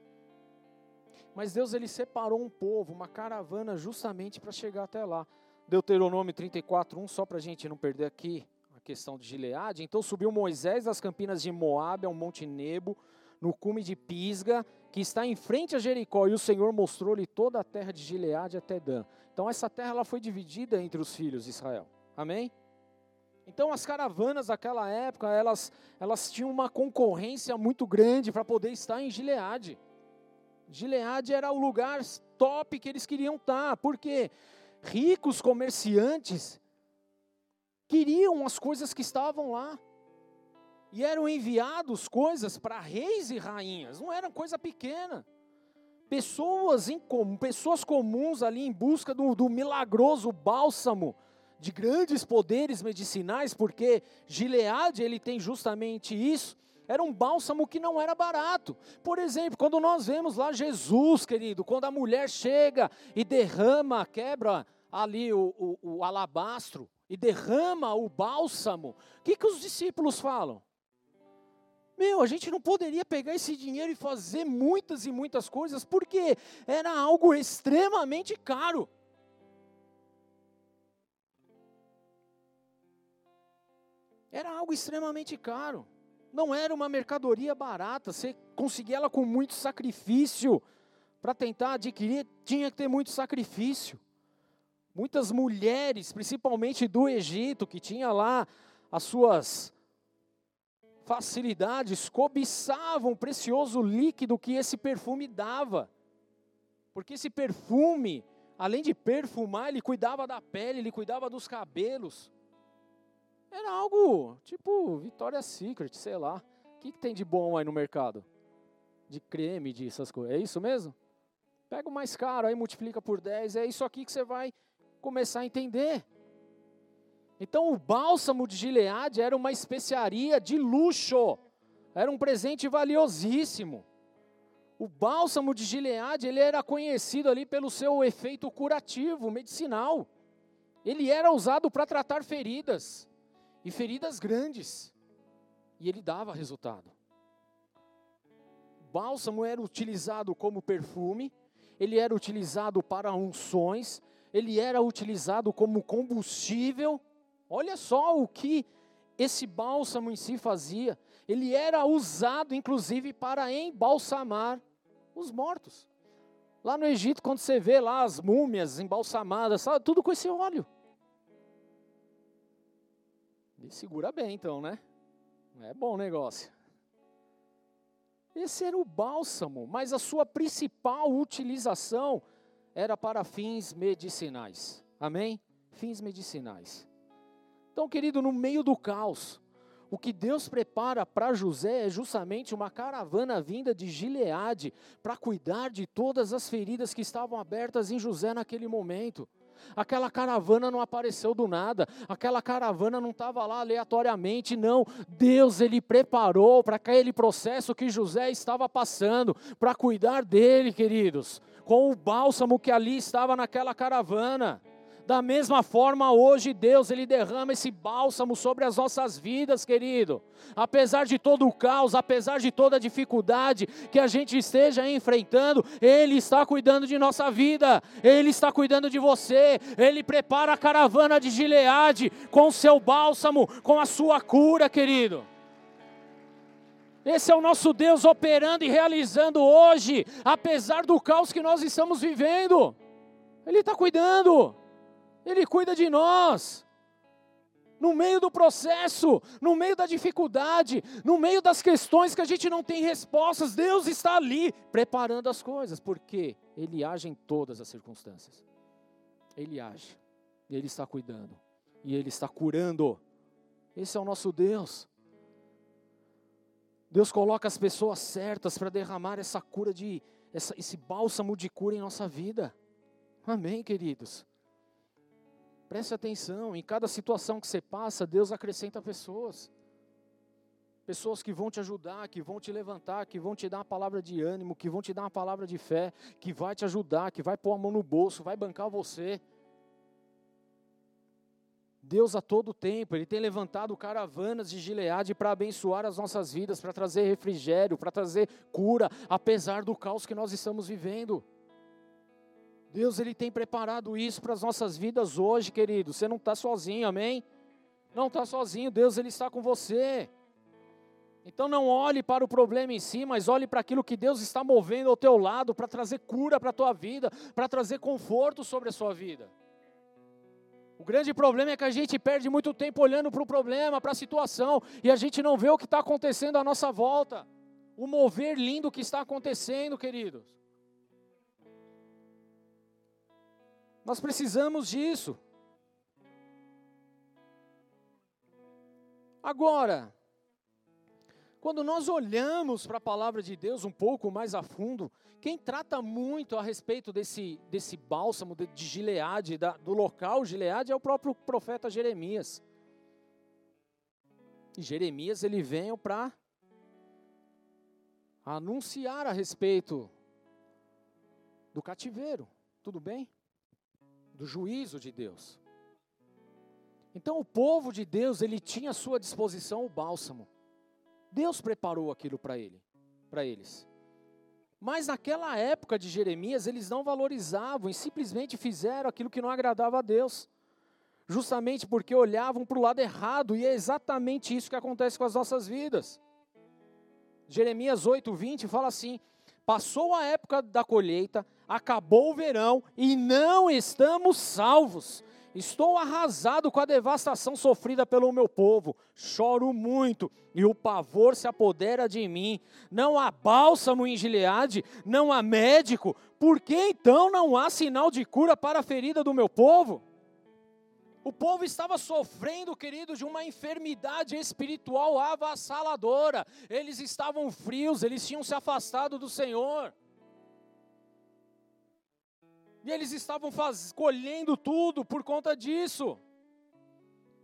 Mas Deus ele separou um povo, uma caravana justamente para chegar até lá. Deuteronômio 34, 1, só para a gente não perder aqui questão de Gileade. Então subiu Moisés das campinas de Moabe ao Monte Nebo, no cume de Pisga, que está em frente a Jericó, e o Senhor mostrou-lhe toda a terra de Gileade até Dan. Então essa terra ela foi dividida entre os filhos de Israel. Amém? Então as caravanas daquela época, elas, elas tinham uma concorrência muito grande para poder estar em Gileade. Gileade era o lugar top que eles queriam estar, porque ricos comerciantes queriam as coisas que estavam lá. E eram enviados coisas para reis e rainhas, não era coisa pequena. Pessoas, em pessoas comuns ali em busca do, do milagroso bálsamo de grandes poderes medicinais, porque Gileade ele tem justamente isso. Era um bálsamo que não era barato. Por exemplo, quando nós vemos lá Jesus, querido, quando a mulher chega e derrama, quebra ali o, o, o alabastro e derrama o bálsamo, o que, que os discípulos falam? Meu, a gente não poderia pegar esse dinheiro e fazer muitas e muitas coisas, porque era algo extremamente caro. Era algo extremamente caro. Não era uma mercadoria barata. Você conseguia ela com muito sacrifício. Para tentar adquirir, tinha que ter muito sacrifício. Muitas mulheres, principalmente do Egito, que tinha lá as suas facilidades, cobiçavam o precioso líquido que esse perfume dava. Porque esse perfume, além de perfumar, ele cuidava da pele, ele cuidava dos cabelos. Era algo tipo Victoria's Secret, sei lá. O que, que tem de bom aí no mercado? De creme, de essas coisas. É isso mesmo? Pega o mais caro, aí multiplica por 10. É isso aqui que você vai começar a entender. Então o bálsamo de Gileade era uma especiaria de luxo. Era um presente valiosíssimo. O bálsamo de Gileade, ele era conhecido ali pelo seu efeito curativo, medicinal. Ele era usado para tratar feridas e feridas grandes. E ele dava resultado. O bálsamo era utilizado como perfume, ele era utilizado para unções, ele era utilizado como combustível. Olha só o que esse bálsamo em si fazia. Ele era usado, inclusive, para embalsamar os mortos. Lá no Egito, quando você vê lá as múmias embalsamadas, sabe, tudo com esse óleo. Ele segura bem, então, né? É bom negócio. Esse era o bálsamo, mas a sua principal utilização era para fins medicinais. Amém? Fins medicinais. Então, querido, no meio do caos, o que Deus prepara para José é justamente uma caravana vinda de Gileade para cuidar de todas as feridas que estavam abertas em José naquele momento. Aquela caravana não apareceu do nada, aquela caravana não estava lá aleatoriamente, não. Deus ele preparou para aquele processo que José estava passando, para cuidar dele, queridos, com o bálsamo que ali estava naquela caravana. Da mesma forma, hoje Deus ele derrama esse bálsamo sobre as nossas vidas, querido. Apesar de todo o caos, apesar de toda a dificuldade que a gente esteja enfrentando, Ele está cuidando de nossa vida, Ele está cuidando de você, Ele prepara a caravana de Gileade com o seu bálsamo, com a sua cura, querido. Esse é o nosso Deus operando e realizando hoje, apesar do caos que nós estamos vivendo. Ele está cuidando. Ele cuida de nós. No meio do processo, no meio da dificuldade, no meio das questões que a gente não tem respostas, Deus está ali preparando as coisas, porque Ele age em todas as circunstâncias. Ele age, e Ele está cuidando, e Ele está curando. Esse é o nosso Deus. Deus coloca as pessoas certas para derramar essa cura de, essa, esse bálsamo de cura em nossa vida. Amém, queridos. Preste atenção, em cada situação que você passa, Deus acrescenta pessoas. Pessoas que vão te ajudar, que vão te levantar, que vão te dar uma palavra de ânimo, que vão te dar uma palavra de fé, que vai te ajudar, que vai pôr a mão no bolso, vai bancar você. Deus a todo tempo, Ele tem levantado caravanas de Gileade para abençoar as nossas vidas, para trazer refrigério, para trazer cura, apesar do caos que nós estamos vivendo. Deus ele tem preparado isso para as nossas vidas hoje, querido. Você não está sozinho, amém? Não está sozinho, Deus ele está com você. Então não olhe para o problema em si, mas olhe para aquilo que Deus está movendo ao teu lado para trazer cura para a tua vida, para trazer conforto sobre a sua vida. O grande problema é que a gente perde muito tempo olhando para o problema, para a situação, e a gente não vê o que está acontecendo à nossa volta. O mover lindo que está acontecendo, queridos. Nós precisamos disso. Agora, quando nós olhamos para a palavra de Deus um pouco mais a fundo, quem trata muito a respeito desse, desse bálsamo de, de Gileade, da, do local Gileade, é o próprio profeta Jeremias. E Jeremias ele vem para anunciar a respeito do cativeiro, tudo bem? Do juízo de Deus. Então o povo de Deus, ele tinha à sua disposição o bálsamo. Deus preparou aquilo para ele, para eles. Mas naquela época de Jeremias, eles não valorizavam e simplesmente fizeram aquilo que não agradava a Deus. Justamente porque olhavam para o lado errado, e é exatamente isso que acontece com as nossas vidas. Jeremias 8:20 fala assim: Passou a época da colheita, acabou o verão e não estamos salvos. Estou arrasado com a devastação sofrida pelo meu povo. Choro muito e o pavor se apodera de mim. Não há bálsamo em Gileade, não há médico. Por que então não há sinal de cura para a ferida do meu povo? O povo estava sofrendo, querido, de uma enfermidade espiritual avassaladora. Eles estavam frios, eles tinham se afastado do Senhor. E eles estavam faz, colhendo tudo por conta disso.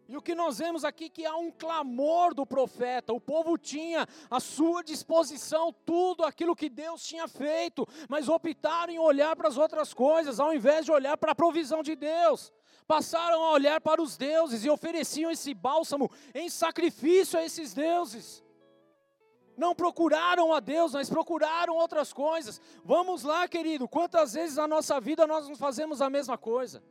E o que nós vemos aqui que há um clamor do profeta. O povo tinha à sua disposição tudo aquilo que Deus tinha feito, mas optaram em olhar para as outras coisas, ao invés de olhar para a provisão de Deus. Passaram a olhar para os deuses e ofereciam esse bálsamo em sacrifício a esses deuses. Não procuraram a Deus, mas procuraram outras coisas. Vamos lá, querido, quantas vezes na nossa vida nós não fazemos a mesma coisa?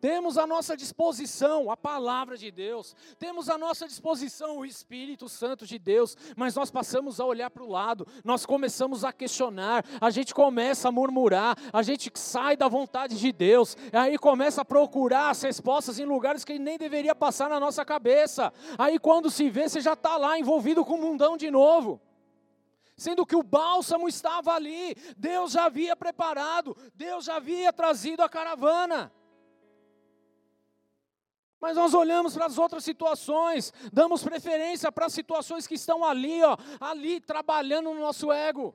Temos à nossa disposição a palavra de Deus, temos à nossa disposição o Espírito Santo de Deus, mas nós passamos a olhar para o lado, nós começamos a questionar, a gente começa a murmurar, a gente sai da vontade de Deus, aí começa a procurar as respostas em lugares que nem deveria passar na nossa cabeça. Aí quando se vê, você já está lá envolvido com o mundão de novo sendo que o bálsamo estava ali, Deus já havia preparado, Deus já havia trazido a caravana. Mas nós olhamos para as outras situações, damos preferência para as situações que estão ali, ó, ali trabalhando no nosso ego.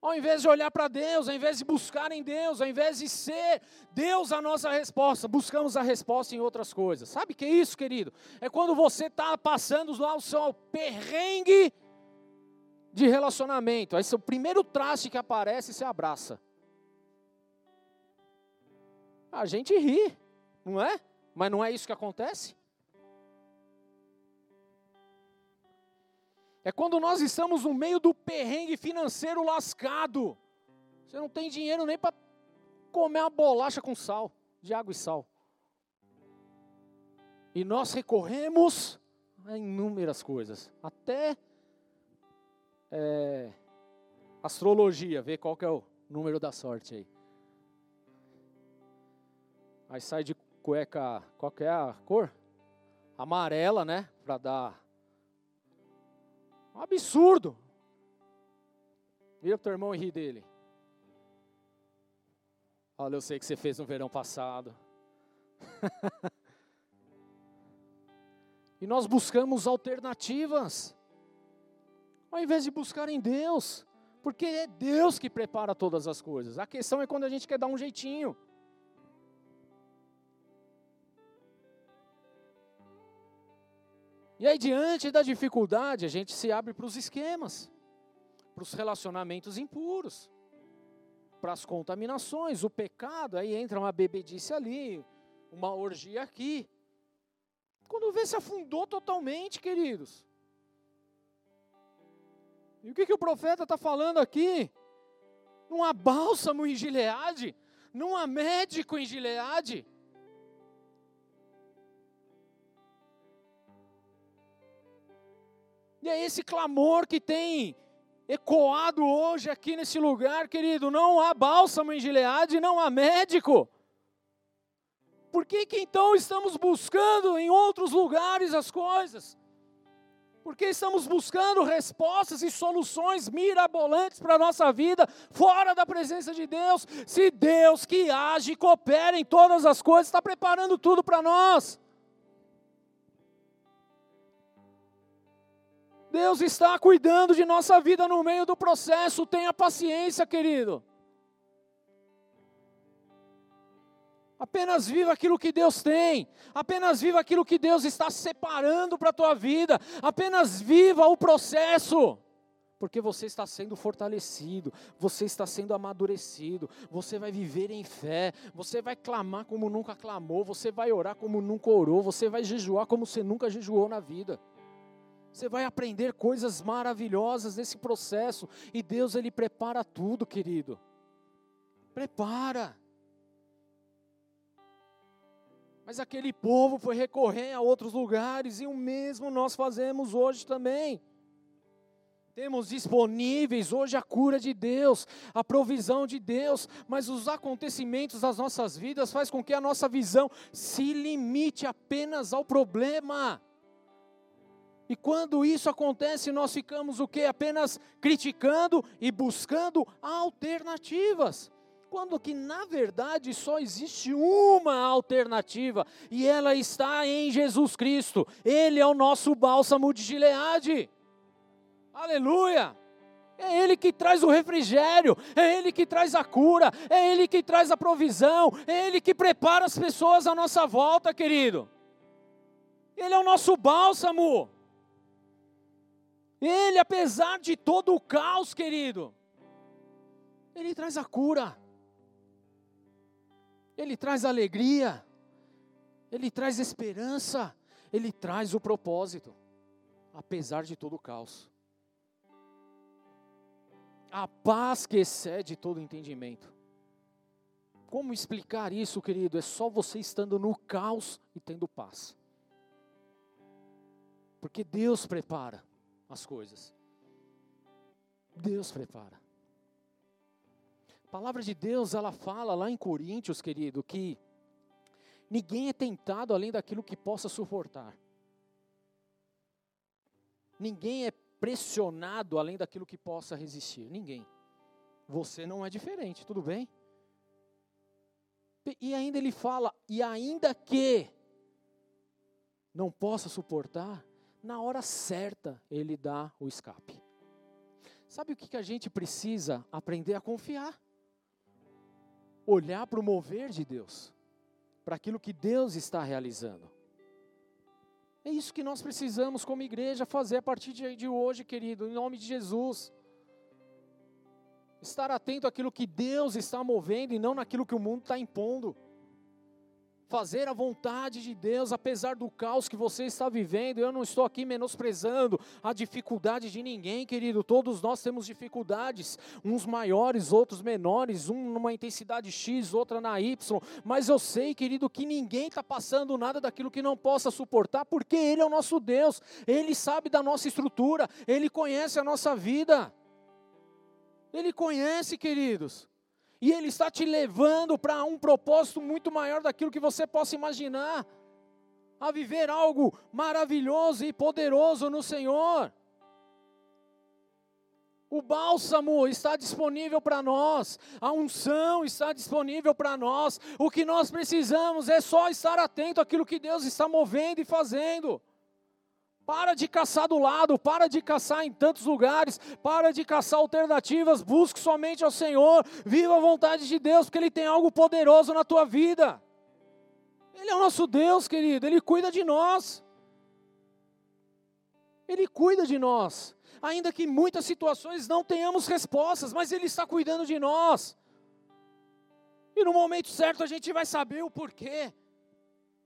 Ao invés de olhar para Deus, ao invés de buscar em Deus, ao invés de ser Deus a nossa resposta, buscamos a resposta em outras coisas. Sabe o que é isso, querido? É quando você está passando lá o seu perrengue de relacionamento. Aí, o primeiro traste que aparece, você abraça. A gente ri não é? Mas não é isso que acontece? É quando nós estamos no meio do perrengue financeiro lascado. Você não tem dinheiro nem para comer uma bolacha com sal, de água e sal. E nós recorremos a inúmeras coisas, até é, astrologia, ver qual que é o número da sorte aí. Aí sai de cueca, qual que é a cor? Amarela, né? Para dar. Um absurdo. Vira pro teu irmão e ri dele. Olha, eu sei que você fez no verão passado. e nós buscamos alternativas. Ao invés de buscar em Deus. Porque é Deus que prepara todas as coisas. A questão é quando a gente quer dar um jeitinho. E aí, diante da dificuldade, a gente se abre para os esquemas, para os relacionamentos impuros, para as contaminações, o pecado, aí entra uma bebedice ali, uma orgia aqui. Quando vê, se afundou totalmente, queridos. E o que, que o profeta está falando aqui? Não há bálsamo em Gileade, não há médico em Gileade. E é esse clamor que tem ecoado hoje aqui nesse lugar, querido. Não há bálsamo em Gileade, não há médico. Por que, que então estamos buscando em outros lugares as coisas? Porque estamos buscando respostas e soluções mirabolantes para a nossa vida, fora da presença de Deus. Se Deus que age e coopera em todas as coisas, está preparando tudo para nós. Deus está cuidando de nossa vida no meio do processo. Tenha paciência, querido. Apenas viva aquilo que Deus tem. Apenas viva aquilo que Deus está separando para a tua vida. Apenas viva o processo. Porque você está sendo fortalecido, você está sendo amadurecido, você vai viver em fé, você vai clamar como nunca clamou, você vai orar como nunca orou, você vai jejuar como você nunca jejuou na vida. Você vai aprender coisas maravilhosas nesse processo e Deus ele prepara tudo, querido. Prepara. Mas aquele povo foi recorrer a outros lugares e o mesmo nós fazemos hoje também. Temos disponíveis hoje a cura de Deus, a provisão de Deus, mas os acontecimentos das nossas vidas faz com que a nossa visão se limite apenas ao problema. E quando isso acontece, nós ficamos o que? Apenas criticando e buscando alternativas quando que na verdade só existe uma alternativa e ela está em Jesus Cristo. Ele é o nosso bálsamo de Gileade. Aleluia! É Ele que traz o refrigério, é Ele que traz a cura, é Ele que traz a provisão, é Ele que prepara as pessoas à nossa volta, querido. Ele é o nosso bálsamo. Ele, apesar de todo o caos, querido, Ele traz a cura. Ele traz alegria, ele traz esperança, ele traz o propósito, apesar de todo o caos. A paz que excede todo entendimento. Como explicar isso, querido? É só você estando no caos e tendo paz. Porque Deus prepara as coisas. Deus prepara palavra de Deus, ela fala lá em Coríntios, querido, que ninguém é tentado além daquilo que possa suportar. Ninguém é pressionado além daquilo que possa resistir. Ninguém. Você não é diferente, tudo bem? E ainda ele fala, e ainda que não possa suportar, na hora certa ele dá o escape. Sabe o que, a gente precisa aprender a confiar? olhar para o mover de Deus, para aquilo que Deus está realizando. É isso que nós precisamos, como igreja, fazer a partir de hoje, querido, em nome de Jesus. Estar atento àquilo que Deus está movendo e não naquilo que o mundo está impondo fazer a vontade de Deus, apesar do caos que você está vivendo. Eu não estou aqui menosprezando a dificuldade de ninguém, querido. Todos nós temos dificuldades, uns maiores, outros menores, um numa intensidade X, outra na Y. Mas eu sei, querido, que ninguém está passando nada daquilo que não possa suportar, porque Ele é o nosso Deus, Ele sabe da nossa estrutura, Ele conhece a nossa vida. Ele conhece, queridos. E Ele está te levando para um propósito muito maior daquilo que você possa imaginar a viver algo maravilhoso e poderoso no Senhor. O bálsamo está disponível para nós, a unção está disponível para nós. O que nós precisamos é só estar atento àquilo que Deus está movendo e fazendo. Para de caçar do lado, para de caçar em tantos lugares, para de caçar alternativas, busque somente ao Senhor, viva a vontade de Deus, porque Ele tem algo poderoso na tua vida. Ele é o nosso Deus, querido, Ele cuida de nós. Ele cuida de nós, ainda que em muitas situações não tenhamos respostas, mas Ele está cuidando de nós. E no momento certo a gente vai saber o porquê,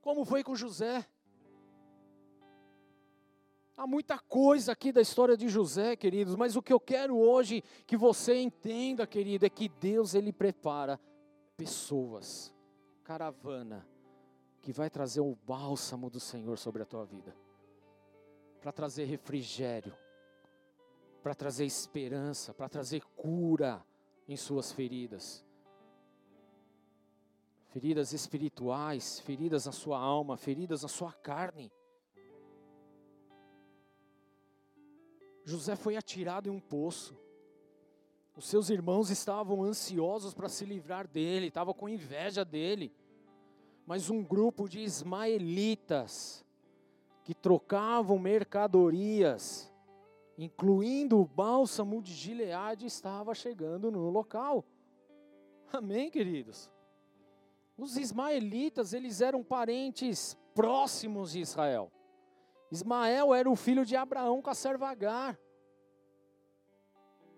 como foi com José. Há muita coisa aqui da história de José, queridos, mas o que eu quero hoje que você entenda, querido, é que Deus ele prepara pessoas, caravana, que vai trazer o bálsamo do Senhor sobre a tua vida, para trazer refrigério, para trazer esperança, para trazer cura em suas feridas. Feridas espirituais, feridas na sua alma, feridas na sua carne. José foi atirado em um poço. Os seus irmãos estavam ansiosos para se livrar dele, estavam com inveja dele. Mas um grupo de ismaelitas que trocavam mercadorias, incluindo o bálsamo de Gileade, estava chegando no local. Amém, queridos? Os ismaelitas, eles eram parentes próximos de Israel. Ismael era o filho de Abraão com a serva Agar.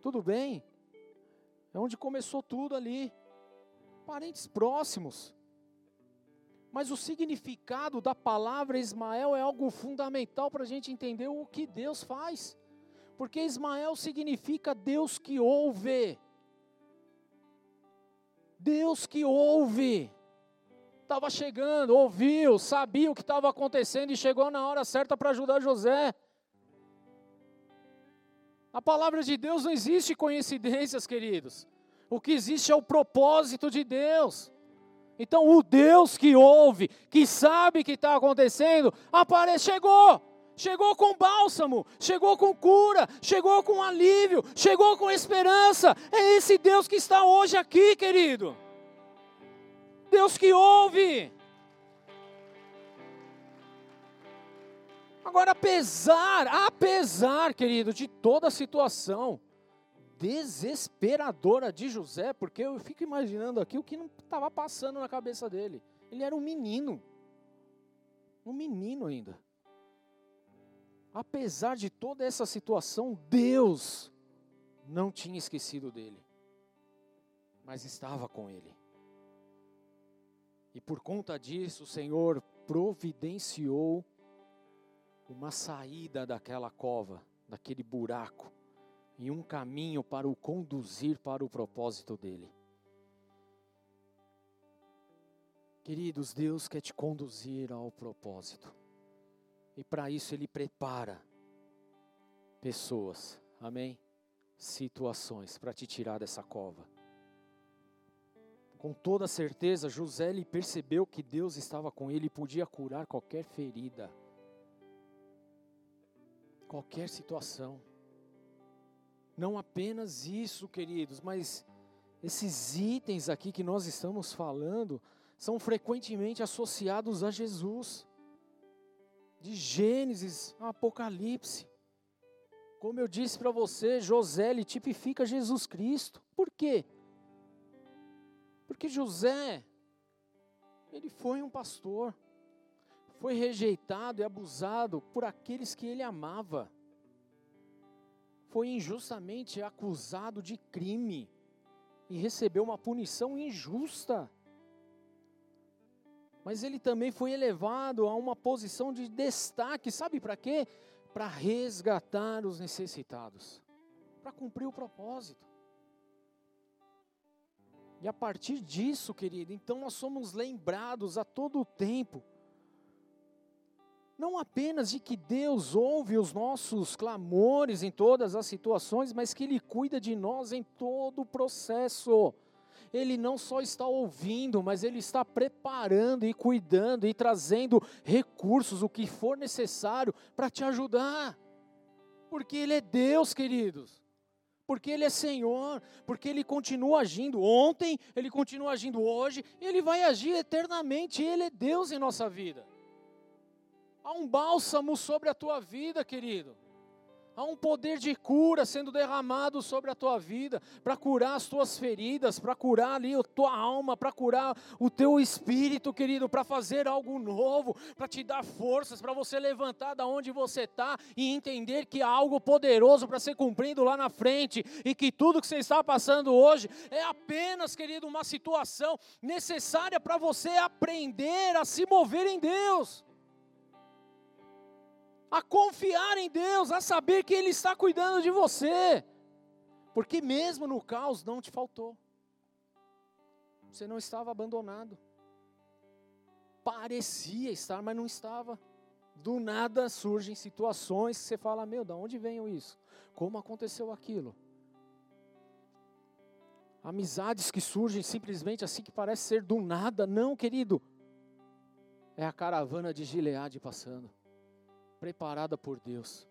Tudo bem? É onde começou tudo ali. Parentes próximos. Mas o significado da palavra Ismael é algo fundamental para a gente entender o que Deus faz. Porque Ismael significa Deus que ouve. Deus que ouve. Estava chegando, ouviu, sabia o que estava acontecendo e chegou na hora certa para ajudar José. A palavra de Deus não existe coincidências, queridos. O que existe é o propósito de Deus. Então, o Deus que ouve, que sabe o que está acontecendo, aparece, chegou. Chegou com bálsamo, chegou com cura, chegou com alívio, chegou com esperança. É esse Deus que está hoje aqui, querido. Deus que ouve. Agora, apesar, apesar, querido, de toda a situação desesperadora de José, porque eu fico imaginando aqui o que não estava passando na cabeça dele. Ele era um menino, um menino ainda. Apesar de toda essa situação, Deus não tinha esquecido dele, mas estava com ele. E por conta disso, o Senhor providenciou uma saída daquela cova, daquele buraco, e um caminho para o conduzir para o propósito dele. Queridos, Deus quer te conduzir ao propósito. E para isso Ele prepara pessoas, amém? Situações para te tirar dessa cova. Com toda certeza, José ele percebeu que Deus estava com ele e podia curar qualquer ferida qualquer situação. Não apenas isso, queridos, mas esses itens aqui que nós estamos falando são frequentemente associados a Jesus. De Gênesis a Apocalipse. Como eu disse para você, José ele tipifica Jesus Cristo. Por quê? Porque José ele foi um pastor foi rejeitado e abusado por aqueles que ele amava. Foi injustamente acusado de crime e recebeu uma punição injusta. Mas ele também foi elevado a uma posição de destaque, sabe para quê? Para resgatar os necessitados, para cumprir o propósito. E a partir disso, querido, então nós somos lembrados a todo o tempo não apenas de que Deus ouve os nossos clamores em todas as situações, mas que Ele cuida de nós em todo o processo. Ele não só está ouvindo, mas Ele está preparando e cuidando e trazendo recursos, o que for necessário, para te ajudar. Porque Ele é Deus, queridos. Porque Ele é Senhor, porque Ele continua agindo ontem, Ele continua agindo hoje, Ele vai agir eternamente, Ele é Deus em nossa vida. Há um bálsamo sobre a tua vida, querido. Há um poder de cura sendo derramado sobre a tua vida, para curar as tuas feridas, para curar ali a tua alma, para curar o teu espírito, querido, para fazer algo novo, para te dar forças, para você levantar da onde você está e entender que há algo poderoso para ser cumprido lá na frente e que tudo que você está passando hoje é apenas, querido, uma situação necessária para você aprender a se mover em Deus a confiar em Deus, a saber que Ele está cuidando de você, porque mesmo no caos não te faltou, você não estava abandonado, parecia estar, mas não estava. Do nada surgem situações que você fala: Meu, de onde veio isso? Como aconteceu aquilo? Amizades que surgem simplesmente assim que parece ser do nada, não, querido. É a caravana de Gileade passando preparada por Deus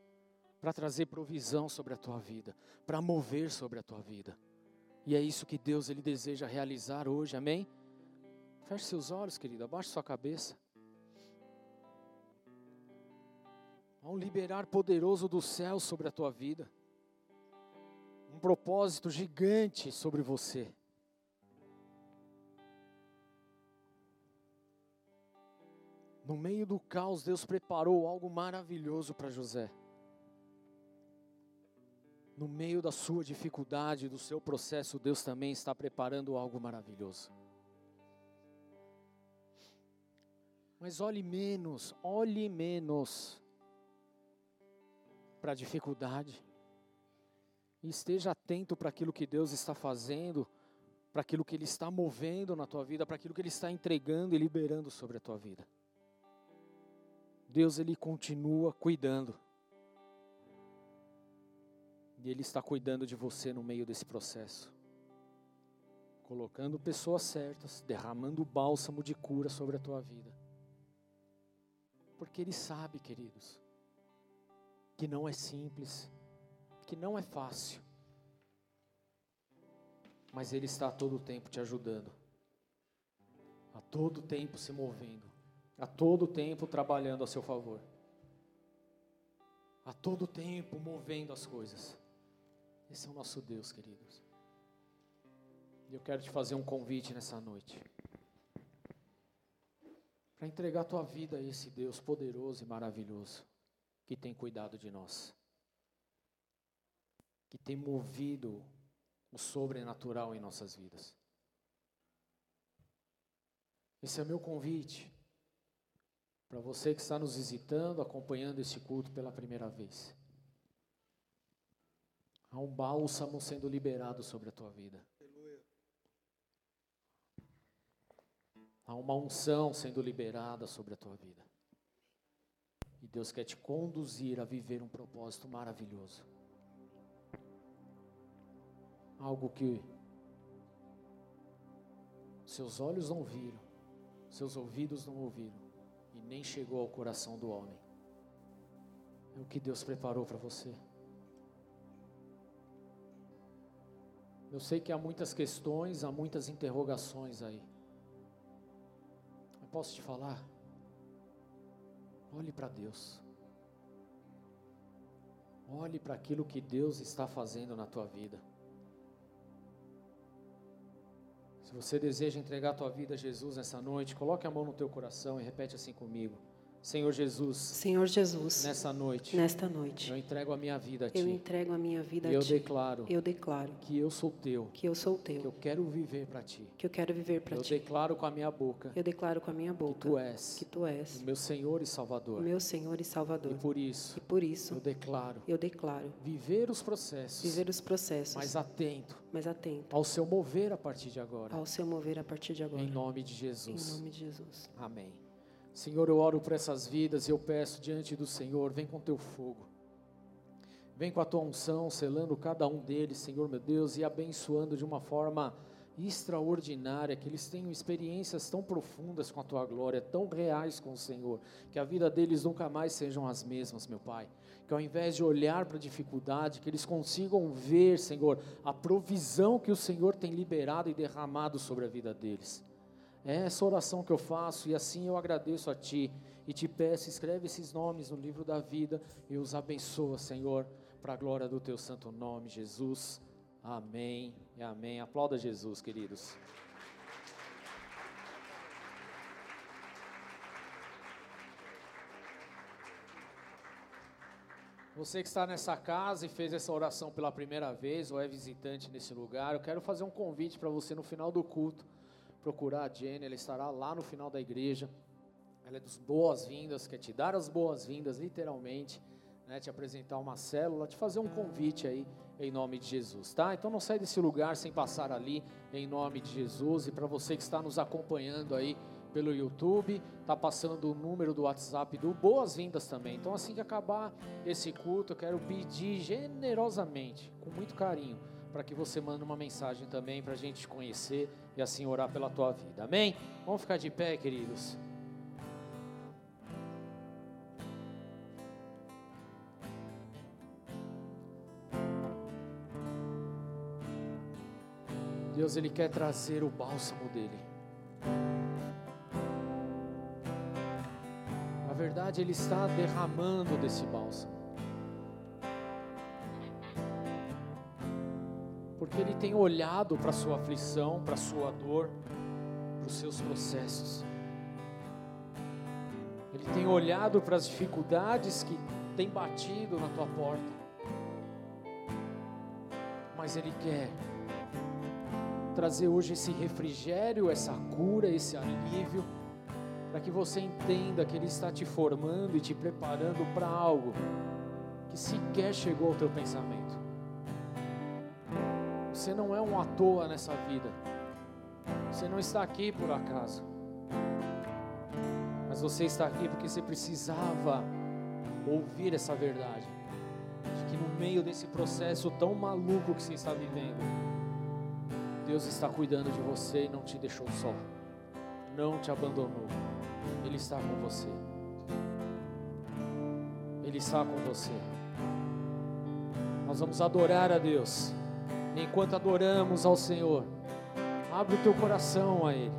para trazer provisão sobre a tua vida, para mover sobre a tua vida. E é isso que Deus ele deseja realizar hoje, amém? Feche seus olhos, querido, abaixe sua cabeça. Há um liberar poderoso do céu sobre a tua vida. Um propósito gigante sobre você. No meio do caos, Deus preparou algo maravilhoso para José. No meio da sua dificuldade, do seu processo, Deus também está preparando algo maravilhoso. Mas olhe menos, olhe menos para a dificuldade. E esteja atento para aquilo que Deus está fazendo, para aquilo que Ele está movendo na tua vida, para aquilo que Ele está entregando e liberando sobre a tua vida. Deus, Ele continua cuidando. E Ele está cuidando de você no meio desse processo. Colocando pessoas certas, derramando bálsamo de cura sobre a tua vida. Porque Ele sabe, queridos, que não é simples, que não é fácil, mas Ele está a todo tempo te ajudando, a todo tempo se movendo, a todo tempo trabalhando a seu favor, a todo tempo movendo as coisas. Esse é o nosso Deus, queridos. E eu quero te fazer um convite nessa noite para entregar a tua vida a esse Deus poderoso e maravilhoso que tem cuidado de nós, que tem movido o sobrenatural em nossas vidas. Esse é meu convite para você que está nos visitando, acompanhando este culto pela primeira vez. Há um bálsamo sendo liberado sobre a tua vida. Há uma unção sendo liberada sobre a tua vida. E Deus quer te conduzir a viver um propósito maravilhoso. Algo que seus olhos não viram, seus ouvidos não ouviram nem chegou ao coração do homem. É o que Deus preparou para você. Eu sei que há muitas questões, há muitas interrogações aí posso te falar? Olhe para Deus. Olhe para aquilo que Deus está fazendo na tua vida. Se você deseja entregar a tua vida a Jesus nessa noite, coloque a mão no teu coração e repete assim comigo. Senhor Jesus. Senhor Jesus. Nessa noite. Nesta noite. Eu entrego a minha vida a ti. Eu entrego a minha vida a eu ti. declaro. Eu declaro. Que eu sou teu. Que eu sou teu. Que eu quero viver para ti. Que eu quero viver para ti. Eu declaro com a minha boca. Eu declaro com a minha boca. Que tu és. Que tu és. O meu Senhor e Salvador. O meu Senhor e Salvador. E por isso. E por isso. Eu declaro. Eu declaro. Viver os processos. Viver os processos. Mas atento. Mas atento. Ao seu mover a partir de agora. Ao seu mover a partir de agora. Em nome de Jesus. Em nome de Jesus. Amém. Senhor, eu oro por essas vidas e eu peço diante do Senhor, vem com teu fogo. Vem com a tua unção, selando cada um deles, Senhor meu Deus, e abençoando de uma forma extraordinária, que eles tenham experiências tão profundas com a tua glória, tão reais com o Senhor, que a vida deles nunca mais sejam as mesmas, meu Pai. Que ao invés de olhar para a dificuldade, que eles consigam ver, Senhor, a provisão que o Senhor tem liberado e derramado sobre a vida deles. É essa oração que eu faço e assim eu agradeço a Ti e te peço, escreve esses nomes no livro da vida e os abençoa, Senhor, para a glória do Teu santo nome, Jesus. Amém e amém. Aplauda Jesus, queridos. Você que está nessa casa e fez essa oração pela primeira vez ou é visitante nesse lugar, eu quero fazer um convite para você no final do culto procurar a Jenny, ela estará lá no final da igreja. Ela é dos boas-vindas, quer te dar as boas-vindas, literalmente, né, te apresentar uma célula, te fazer um convite aí, em nome de Jesus, tá? Então não sai desse lugar sem passar ali, em nome de Jesus. E para você que está nos acompanhando aí pelo YouTube, tá passando o número do WhatsApp do Boas-Vindas também. Então assim que acabar esse culto, eu quero pedir generosamente, com muito carinho, para que você mande uma mensagem também para a gente te conhecer e assim orar pela tua vida. Amém? Vamos ficar de pé, queridos. Deus ele quer trazer o bálsamo dele. Na verdade, ele está derramando desse bálsamo. Porque Ele tem olhado para a sua aflição, para a sua dor, para os seus processos. Ele tem olhado para as dificuldades que tem batido na tua porta. Mas Ele quer trazer hoje esse refrigério, essa cura, esse alívio, para que você entenda que Ele está te formando e te preparando para algo que sequer chegou ao teu pensamento. Você não é um à toa nessa vida. Você não está aqui por acaso. Mas você está aqui porque você precisava ouvir essa verdade. De que no meio desse processo tão maluco que você está vivendo, Deus está cuidando de você e não te deixou só. Não te abandonou. Ele está com você. Ele está com você. Nós vamos adorar a Deus. Enquanto adoramos ao Senhor, abre o teu coração a Ele.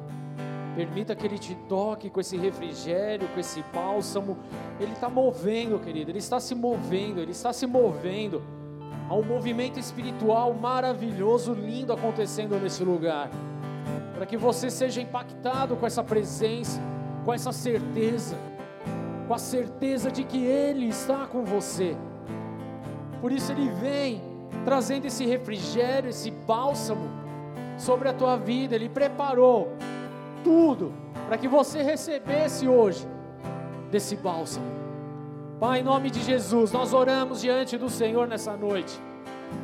Permita que Ele te toque com esse refrigério, com esse bálsamo. Ele está movendo, querido. Ele está se movendo. Ele está se movendo. Há um movimento espiritual maravilhoso, lindo acontecendo nesse lugar. Para que você seja impactado com essa presença, com essa certeza, com a certeza de que Ele está com você. Por isso Ele vem trazendo esse refrigério, esse bálsamo sobre a tua vida. Ele preparou tudo para que você recebesse hoje desse bálsamo. Pai, em nome de Jesus, nós oramos diante do Senhor nessa noite.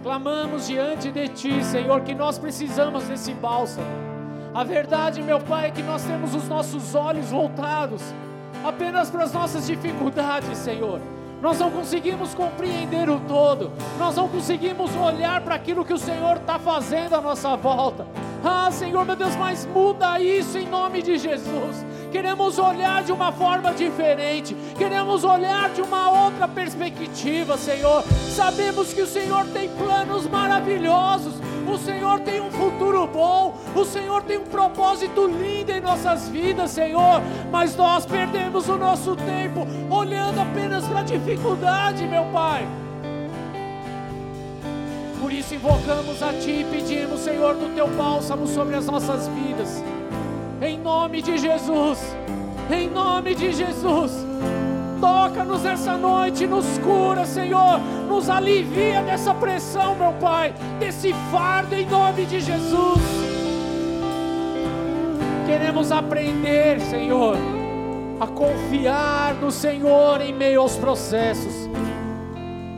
Clamamos diante de Ti, Senhor, que nós precisamos desse bálsamo. A verdade, meu Pai, é que nós temos os nossos olhos voltados apenas para as nossas dificuldades, Senhor nós não conseguimos compreender o todo, nós não conseguimos olhar para aquilo que o Senhor está fazendo à nossa volta. Ah, Senhor, meu Deus, mas muda isso em nome de Jesus. Queremos olhar de uma forma diferente, queremos olhar de uma outra perspectiva, Senhor. Sabemos que o Senhor tem planos maravilhosos, o Senhor tem um futuro bom, o Senhor tem um propósito lindo em nossas vidas, Senhor. Mas nós perdemos o nosso tempo olhando apenas para a dificuldade, meu Pai. Por isso invocamos a Ti e pedimos, Senhor, do Teu bálsamo sobre as nossas vidas. Em nome de Jesus. Em nome de Jesus. Toca-nos essa noite, nos cura, Senhor. Nos alivia dessa pressão, meu Pai, desse fardo em nome de Jesus. Queremos aprender, Senhor, a confiar no Senhor em meio aos processos.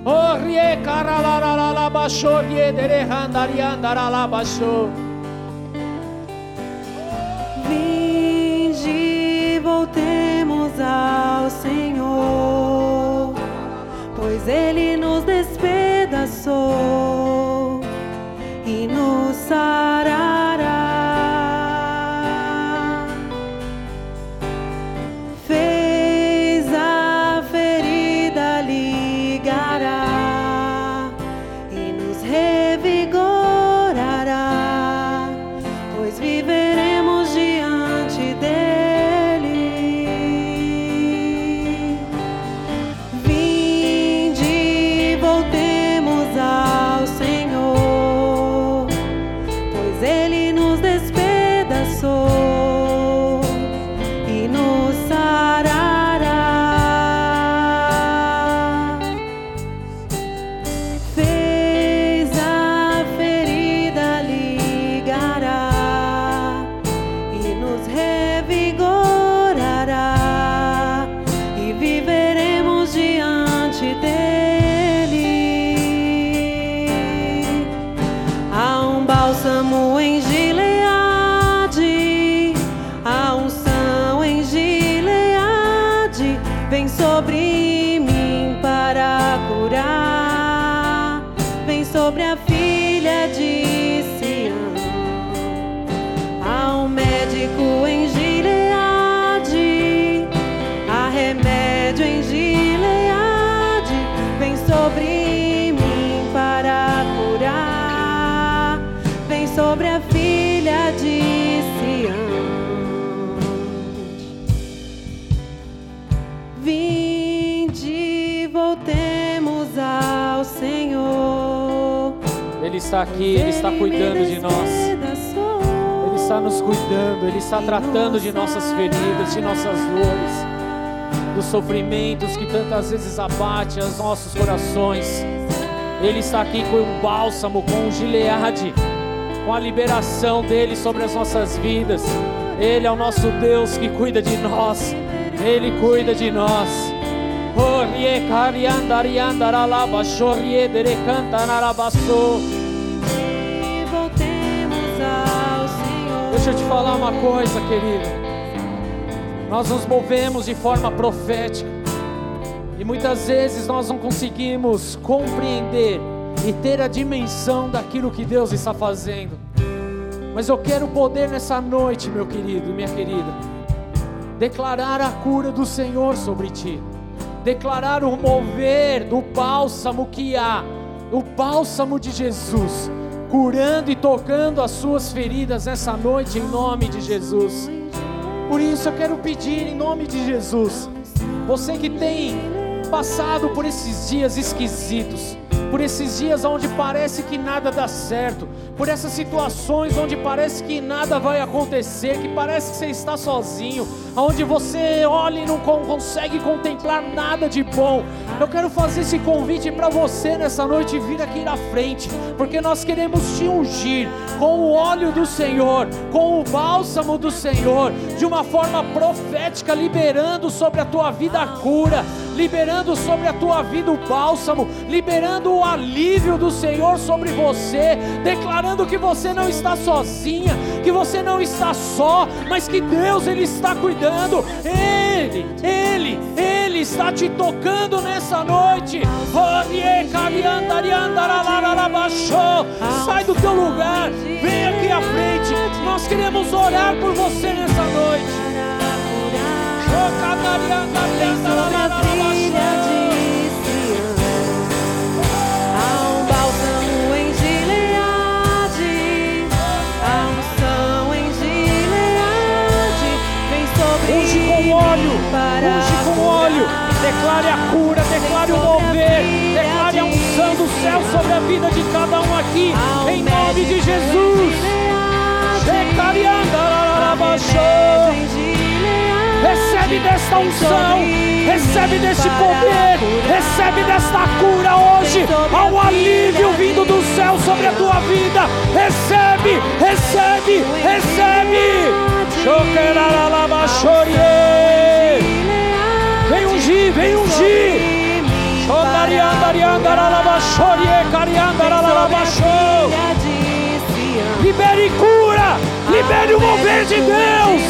Oh, rie caralalalabashô, rie derehandariandaralabashô. Vinde, voltemos ao está aqui, Ele está cuidando de nós. Ele está nos cuidando, Ele está tratando de nossas feridas, de nossas dores. dos sofrimentos que tantas vezes abate os nossos corações. Ele está aqui com um bálsamo, com um gileade, com a liberação dele sobre as nossas vidas. Ele é o nosso Deus que cuida de nós. Ele cuida de nós. Orie Deixa eu te falar uma coisa, querido. Nós nos movemos de forma profética. E muitas vezes nós não conseguimos compreender e ter a dimensão daquilo que Deus está fazendo. Mas eu quero poder nessa noite, meu querido e minha querida, declarar a cura do Senhor sobre ti, declarar o mover do bálsamo que há, o bálsamo de Jesus, curando e tocando as suas feridas nessa noite em nome de Jesus. Por isso eu quero pedir em nome de Jesus, você que tem passado por esses dias esquisitos, por esses dias onde parece que nada dá certo, por essas situações onde parece que nada vai acontecer, que parece que você está sozinho, onde você olha e não consegue contemplar nada de bom. Eu quero fazer esse convite para você nessa noite vir aqui na frente, porque nós queremos te ungir com o óleo do Senhor, com o bálsamo do Senhor, de uma forma profética, liberando sobre a tua vida a cura, liberando sobre a tua vida o bálsamo, liberando o alívio do Senhor sobre você, declarando que você não está sozinha, que você não está só, mas que Deus ele está cuidando. Ele, ele, ele está te tocando nessa noite. Sai do teu lugar, vem aqui à frente. Nós queremos orar por você nessa noite. Vem unge com óleo. Declare a cura, declare o mover, declare a unção do céu sobre a vida de cada um aqui, em nome de Jesus. Recebe desta unção, recebe deste poder, recebe desta cura hoje. Um alívio vindo do céu sobre a tua vida. Recebe, recebe, recebe. Shokeraralabachorie. Vem ungir, vem ungir. Shondariandariandaralabachorie, cariandaralabachô. Libere cura, libere o mover de Deus.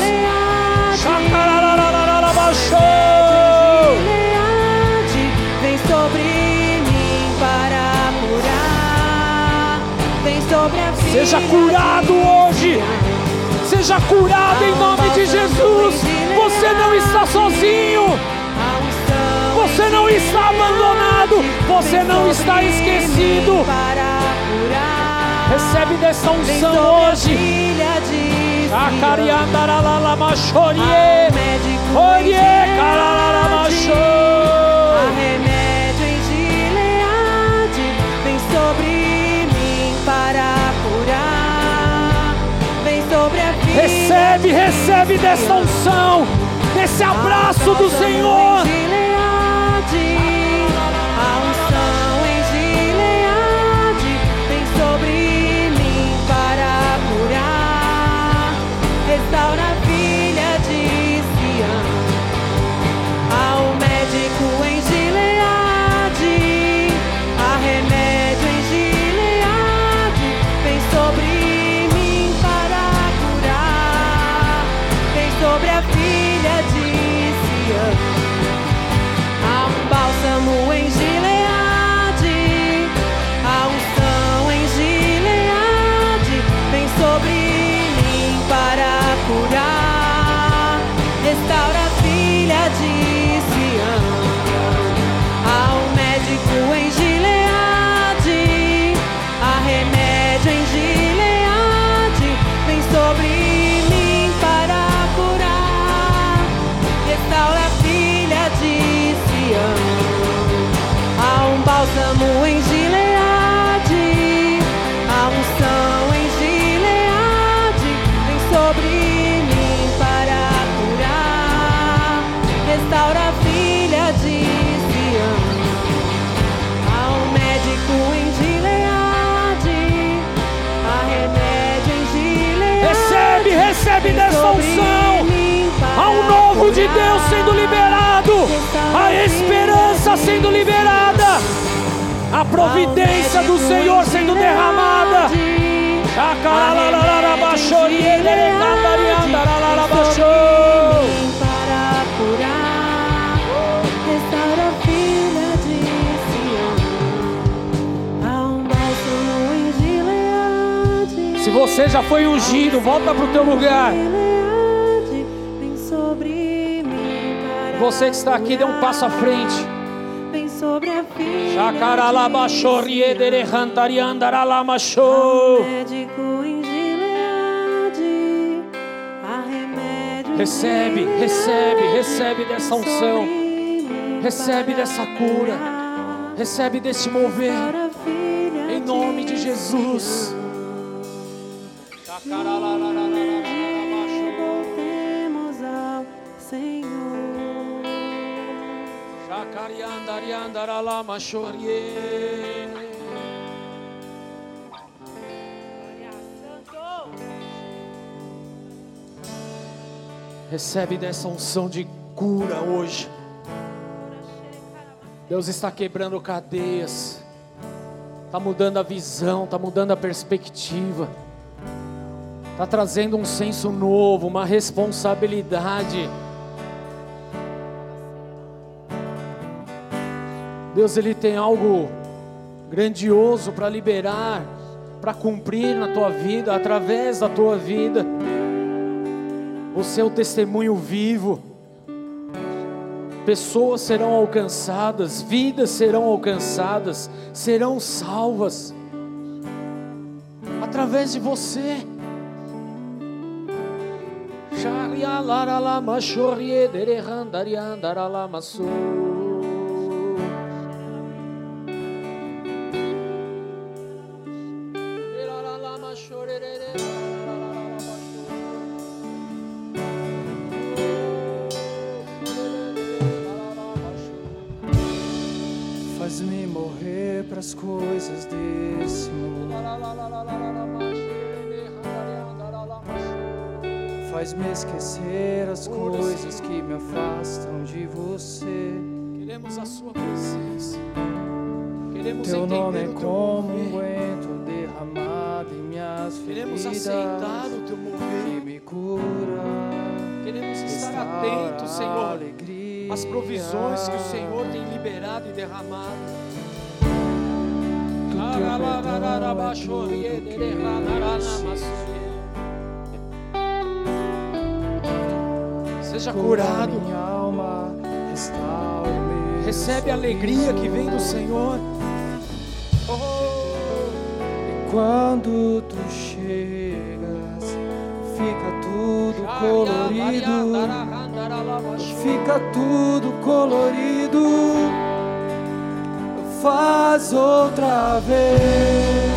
Vem sobre mim para curar. Vem sobre a vida. Seja curado hoje. Seja curado em nome de Jesus. Está abandonado. Você não está esquecido. Recebe dessa unção hoje. Médico Orie, em carararabachô. Gileade. Há remédio em Gileade. Vem sobre mim para curar. Vem sobre a vida. Recebe, recebe dessa unção, desse abraço do Senhor. bálsamo em Gileade, a unção em Gileade vem sobre mim para curar, restaura a filha de Sião. Ao médico em Gileade, a remédio em Gileade. Recebe, recebe dessa unção. Ao um novo de Deus sendo liberado, a esperança sendo liberada a providência do Senhor sendo derramada. Se você já foi ungido, volta para o teu lugar. Você que está aqui, dê um passo à frente. Remédio em Recebe, recebe, recebe dessa unção. Recebe dessa cura. Recebe desse mover. Em nome de Jesus. Recebe dessa unção de cura hoje. Deus está quebrando cadeias, está mudando a visão, está mudando a perspectiva, está trazendo um senso novo, uma responsabilidade. Deus, Ele tem algo grandioso para liberar, para cumprir na tua vida, através da tua vida. O seu testemunho vivo. Pessoas serão alcançadas, vidas serão alcançadas, serão salvas através de você. Faz-me Queremos a sua presença. Queremos Teu nome é como um aguento derramado em minhas Queremos feridas aceitar o teu que mover. me cura. Queremos estar atentos, Senhor, alegria. às provisões que o Senhor tem liberado e derramado. É que. Seja Cura curado. minha alma, restaura Recebe a alegria que vem do Senhor. E quando tu chegas, fica tudo colorido. Fica tudo colorido. Faz outra vez.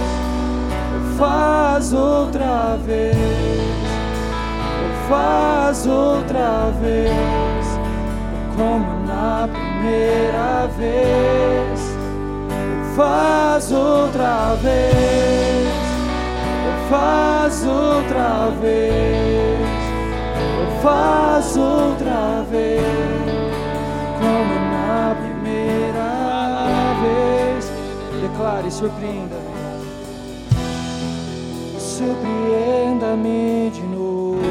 Faz outra vez. Faz outra vez. Como na primeira vez. Faz outra vez. Faz outra vez. Faz outra vez. Como na primeira vez. Declare, surpreenda-me. Surpreenda-me de novo.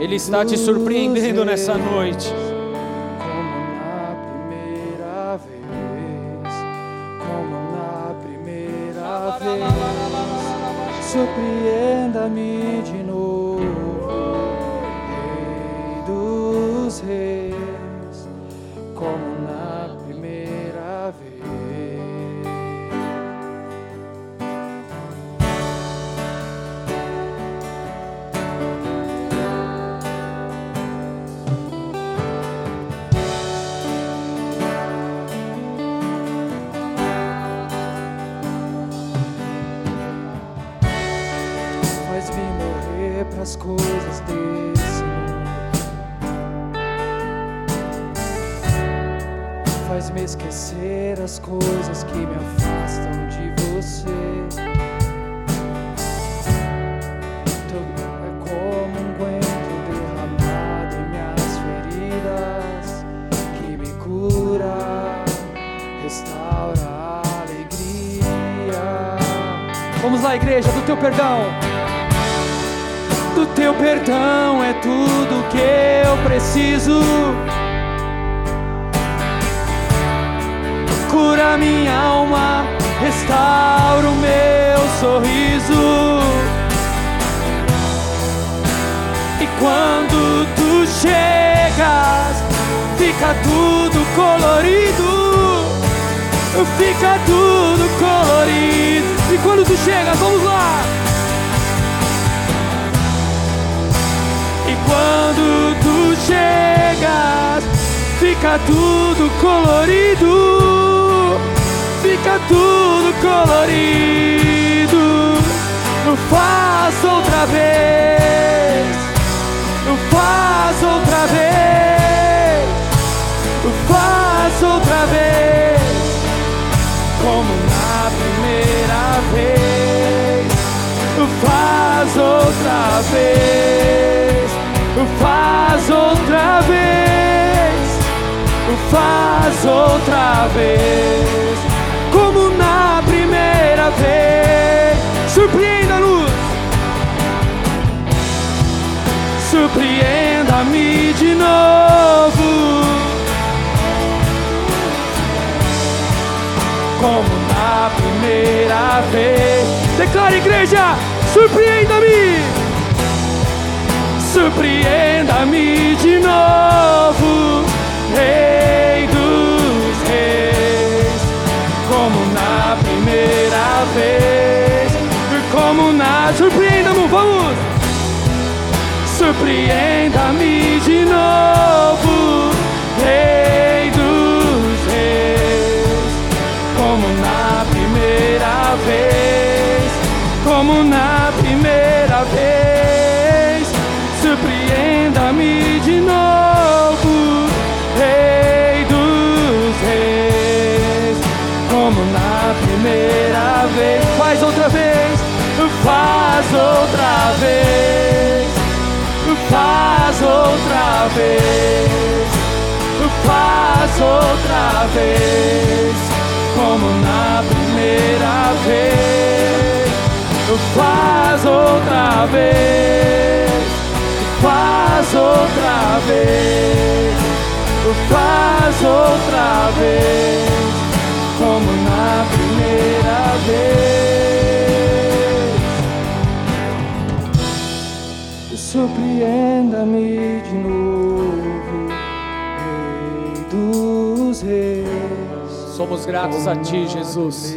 Ele está te surpreendendo nessa noite. Perdão. Do teu perdão é tudo que eu preciso. Cura minha alma, restaura o meu sorriso. E quando tu chegas, fica tudo colorido. Fica tudo colorido. E quando tu chegas, fica tudo colorido. Fica tudo colorido. Faz outra vez. Faz outra vez. Faz outra vez. Como na primeira vez. Faz outra vez. Faz outra vez. Faz outra vez. Como na primeira vez. Surpreenda-nos. Surpreenda-me de novo. Como na primeira vez. Declara, igreja, surpreenda-me. Surpreenda-me de novo, Rei vez. Como na. Surpreenda-me, vamos. Surpreenda-me de novo, Rei dos Reis, como na primeira vez, faz outra vez. Faz outra vez, faz outra vez, como na primeira vez, faz outra vez, faz outra vez, faz outra vez, como na primeira vez. Surpreenda-me de novo, Rei dos Reis. Somos gratos a Ti, Jesus,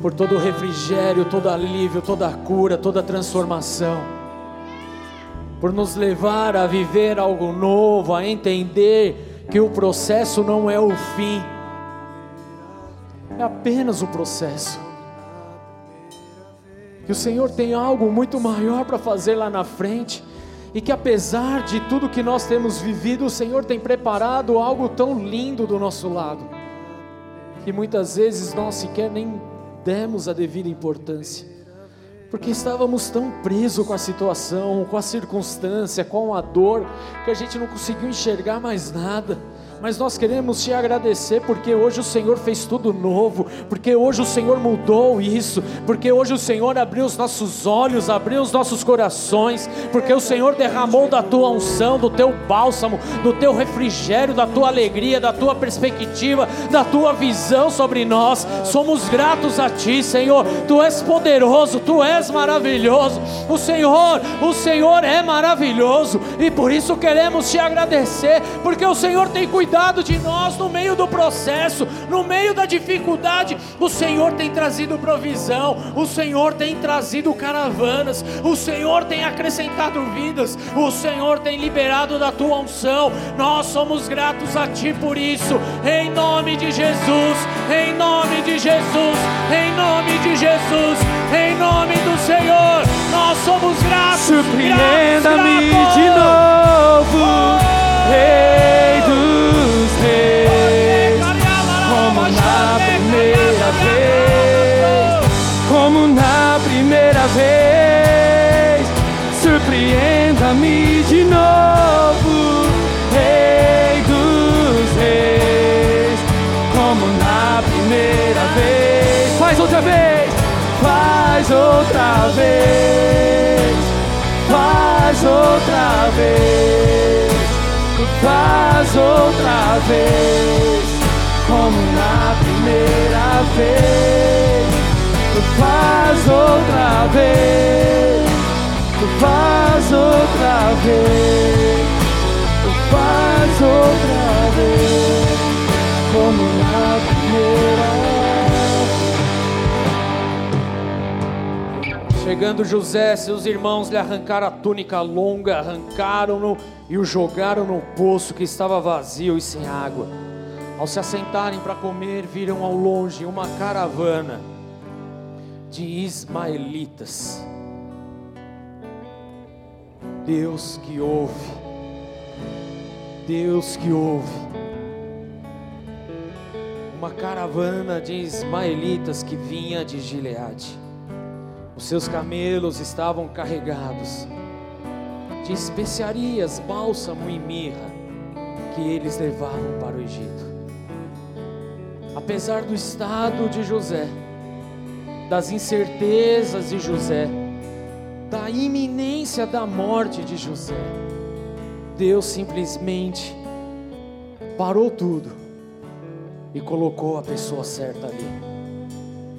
por todo o refrigério, todo alívio, toda a cura, toda a transformação. Por nos levar a viver algo novo, a entender que o processo não é o fim, é apenas o processo. Que o Senhor tem algo muito maior para fazer lá na frente. E que apesar de tudo que nós temos vivido, o Senhor tem preparado algo tão lindo do nosso lado. Que muitas vezes nós sequer nem demos a devida importância. Porque estávamos tão presos com a situação, com a circunstância, com a dor, que a gente não conseguiu enxergar mais nada mas nós queremos te agradecer porque hoje o Senhor fez tudo novo, porque hoje o Senhor mudou isso, porque hoje o Senhor abriu os nossos olhos, abriu os nossos corações, porque o Senhor derramou da tua unção, do teu bálsamo, do teu refrigério, da tua alegria, da tua perspectiva, da tua visão sobre nós. Somos gratos a ti, Senhor. Tu és poderoso, tu és maravilhoso. O Senhor, o Senhor é maravilhoso e por isso queremos te agradecer, porque o Senhor tem cuidado cuidado de nós no meio do processo, no meio da dificuldade. O Senhor tem trazido provisão, o Senhor tem trazido caravanas, o Senhor tem acrescentado vidas, o Senhor tem liberado da tua unção. Nós somos gratos a ti por isso, em nome de Jesus, em nome de Jesus, em nome de Jesus, em nome do Senhor. Nós somos gratos. Surpreenda-me de novo, Rei faz outra vez, faz outra vez, faz outra vez, como na primeira vez, faz outra vez, faz outra vez, faz outra vez, como na primeira vez. Chegando José, seus irmãos lhe arrancaram a túnica longa, arrancaram-no e o jogaram no poço que estava vazio e sem água. Ao se assentarem para comer, viram ao longe uma caravana de ismaelitas. Deus que ouve, Deus que ouve. Uma caravana de ismaelitas que vinha de Gileade. Os seus camelos estavam carregados de especiarias, bálsamo e mirra que eles levavam para o Egito. Apesar do estado de José, das incertezas de José, da iminência da morte de José, Deus simplesmente parou tudo e colocou a pessoa certa ali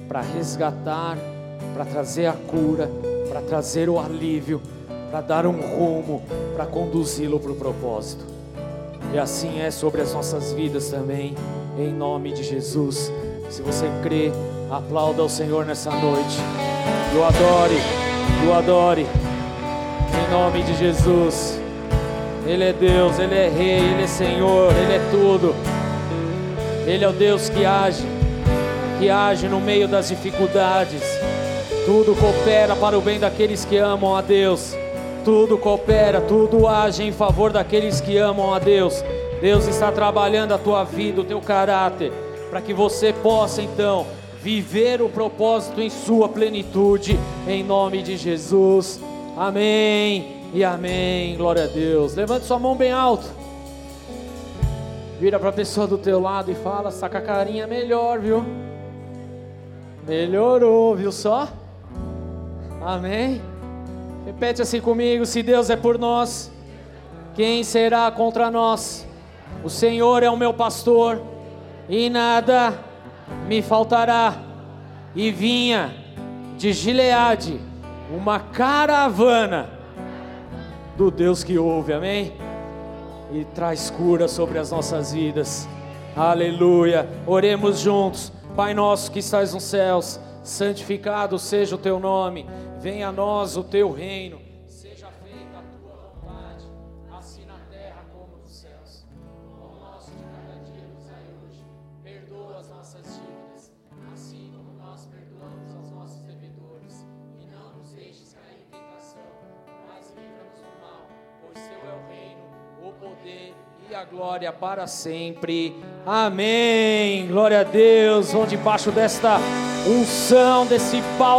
para resgatar para trazer a cura, para trazer o alívio, para dar um rumo, para conduzi-lo para o propósito. E assim é sobre as nossas vidas também, em nome de Jesus. Se você crê, aplauda ao Senhor nessa noite. O adore, o adore, em nome de Jesus. Ele é Deus, Ele é Rei, Ele é Senhor, Ele é tudo. Ele é o Deus que age, que age no meio das dificuldades. Tudo coopera para o bem daqueles que amam a Deus. Tudo coopera, tudo age em favor daqueles que amam a Deus. Deus está trabalhando a tua vida, o teu caráter, para que você possa então viver o propósito em sua plenitude, em nome de Jesus. Amém e amém. Glória a Deus. Levante sua mão bem alto. Vira para a pessoa do teu lado e fala, saca a carinha melhor, viu? Melhorou, viu só? Amém? Repete assim comigo: se Deus é por nós, quem será contra nós? O Senhor é o meu pastor, e nada me faltará. E vinha de Gileade uma caravana do Deus que ouve, amém? E traz cura sobre as nossas vidas, aleluia. Oremos juntos, Pai nosso que estás nos céus, santificado seja o teu nome Venha a nós o teu reino, seja feita a tua vontade, assim na terra como nos céus. O nosso de cada dia nos dai hoje. Perdoa as nossas dívidas, assim como nós perdoamos aos nossos devedores. E não nos deixes cair em tentação, mas livra-nos do mal, pois seu é o reino, o poder e a glória para sempre. Amém. Glória a Deus. Vão debaixo desta unção, desse bálsamo.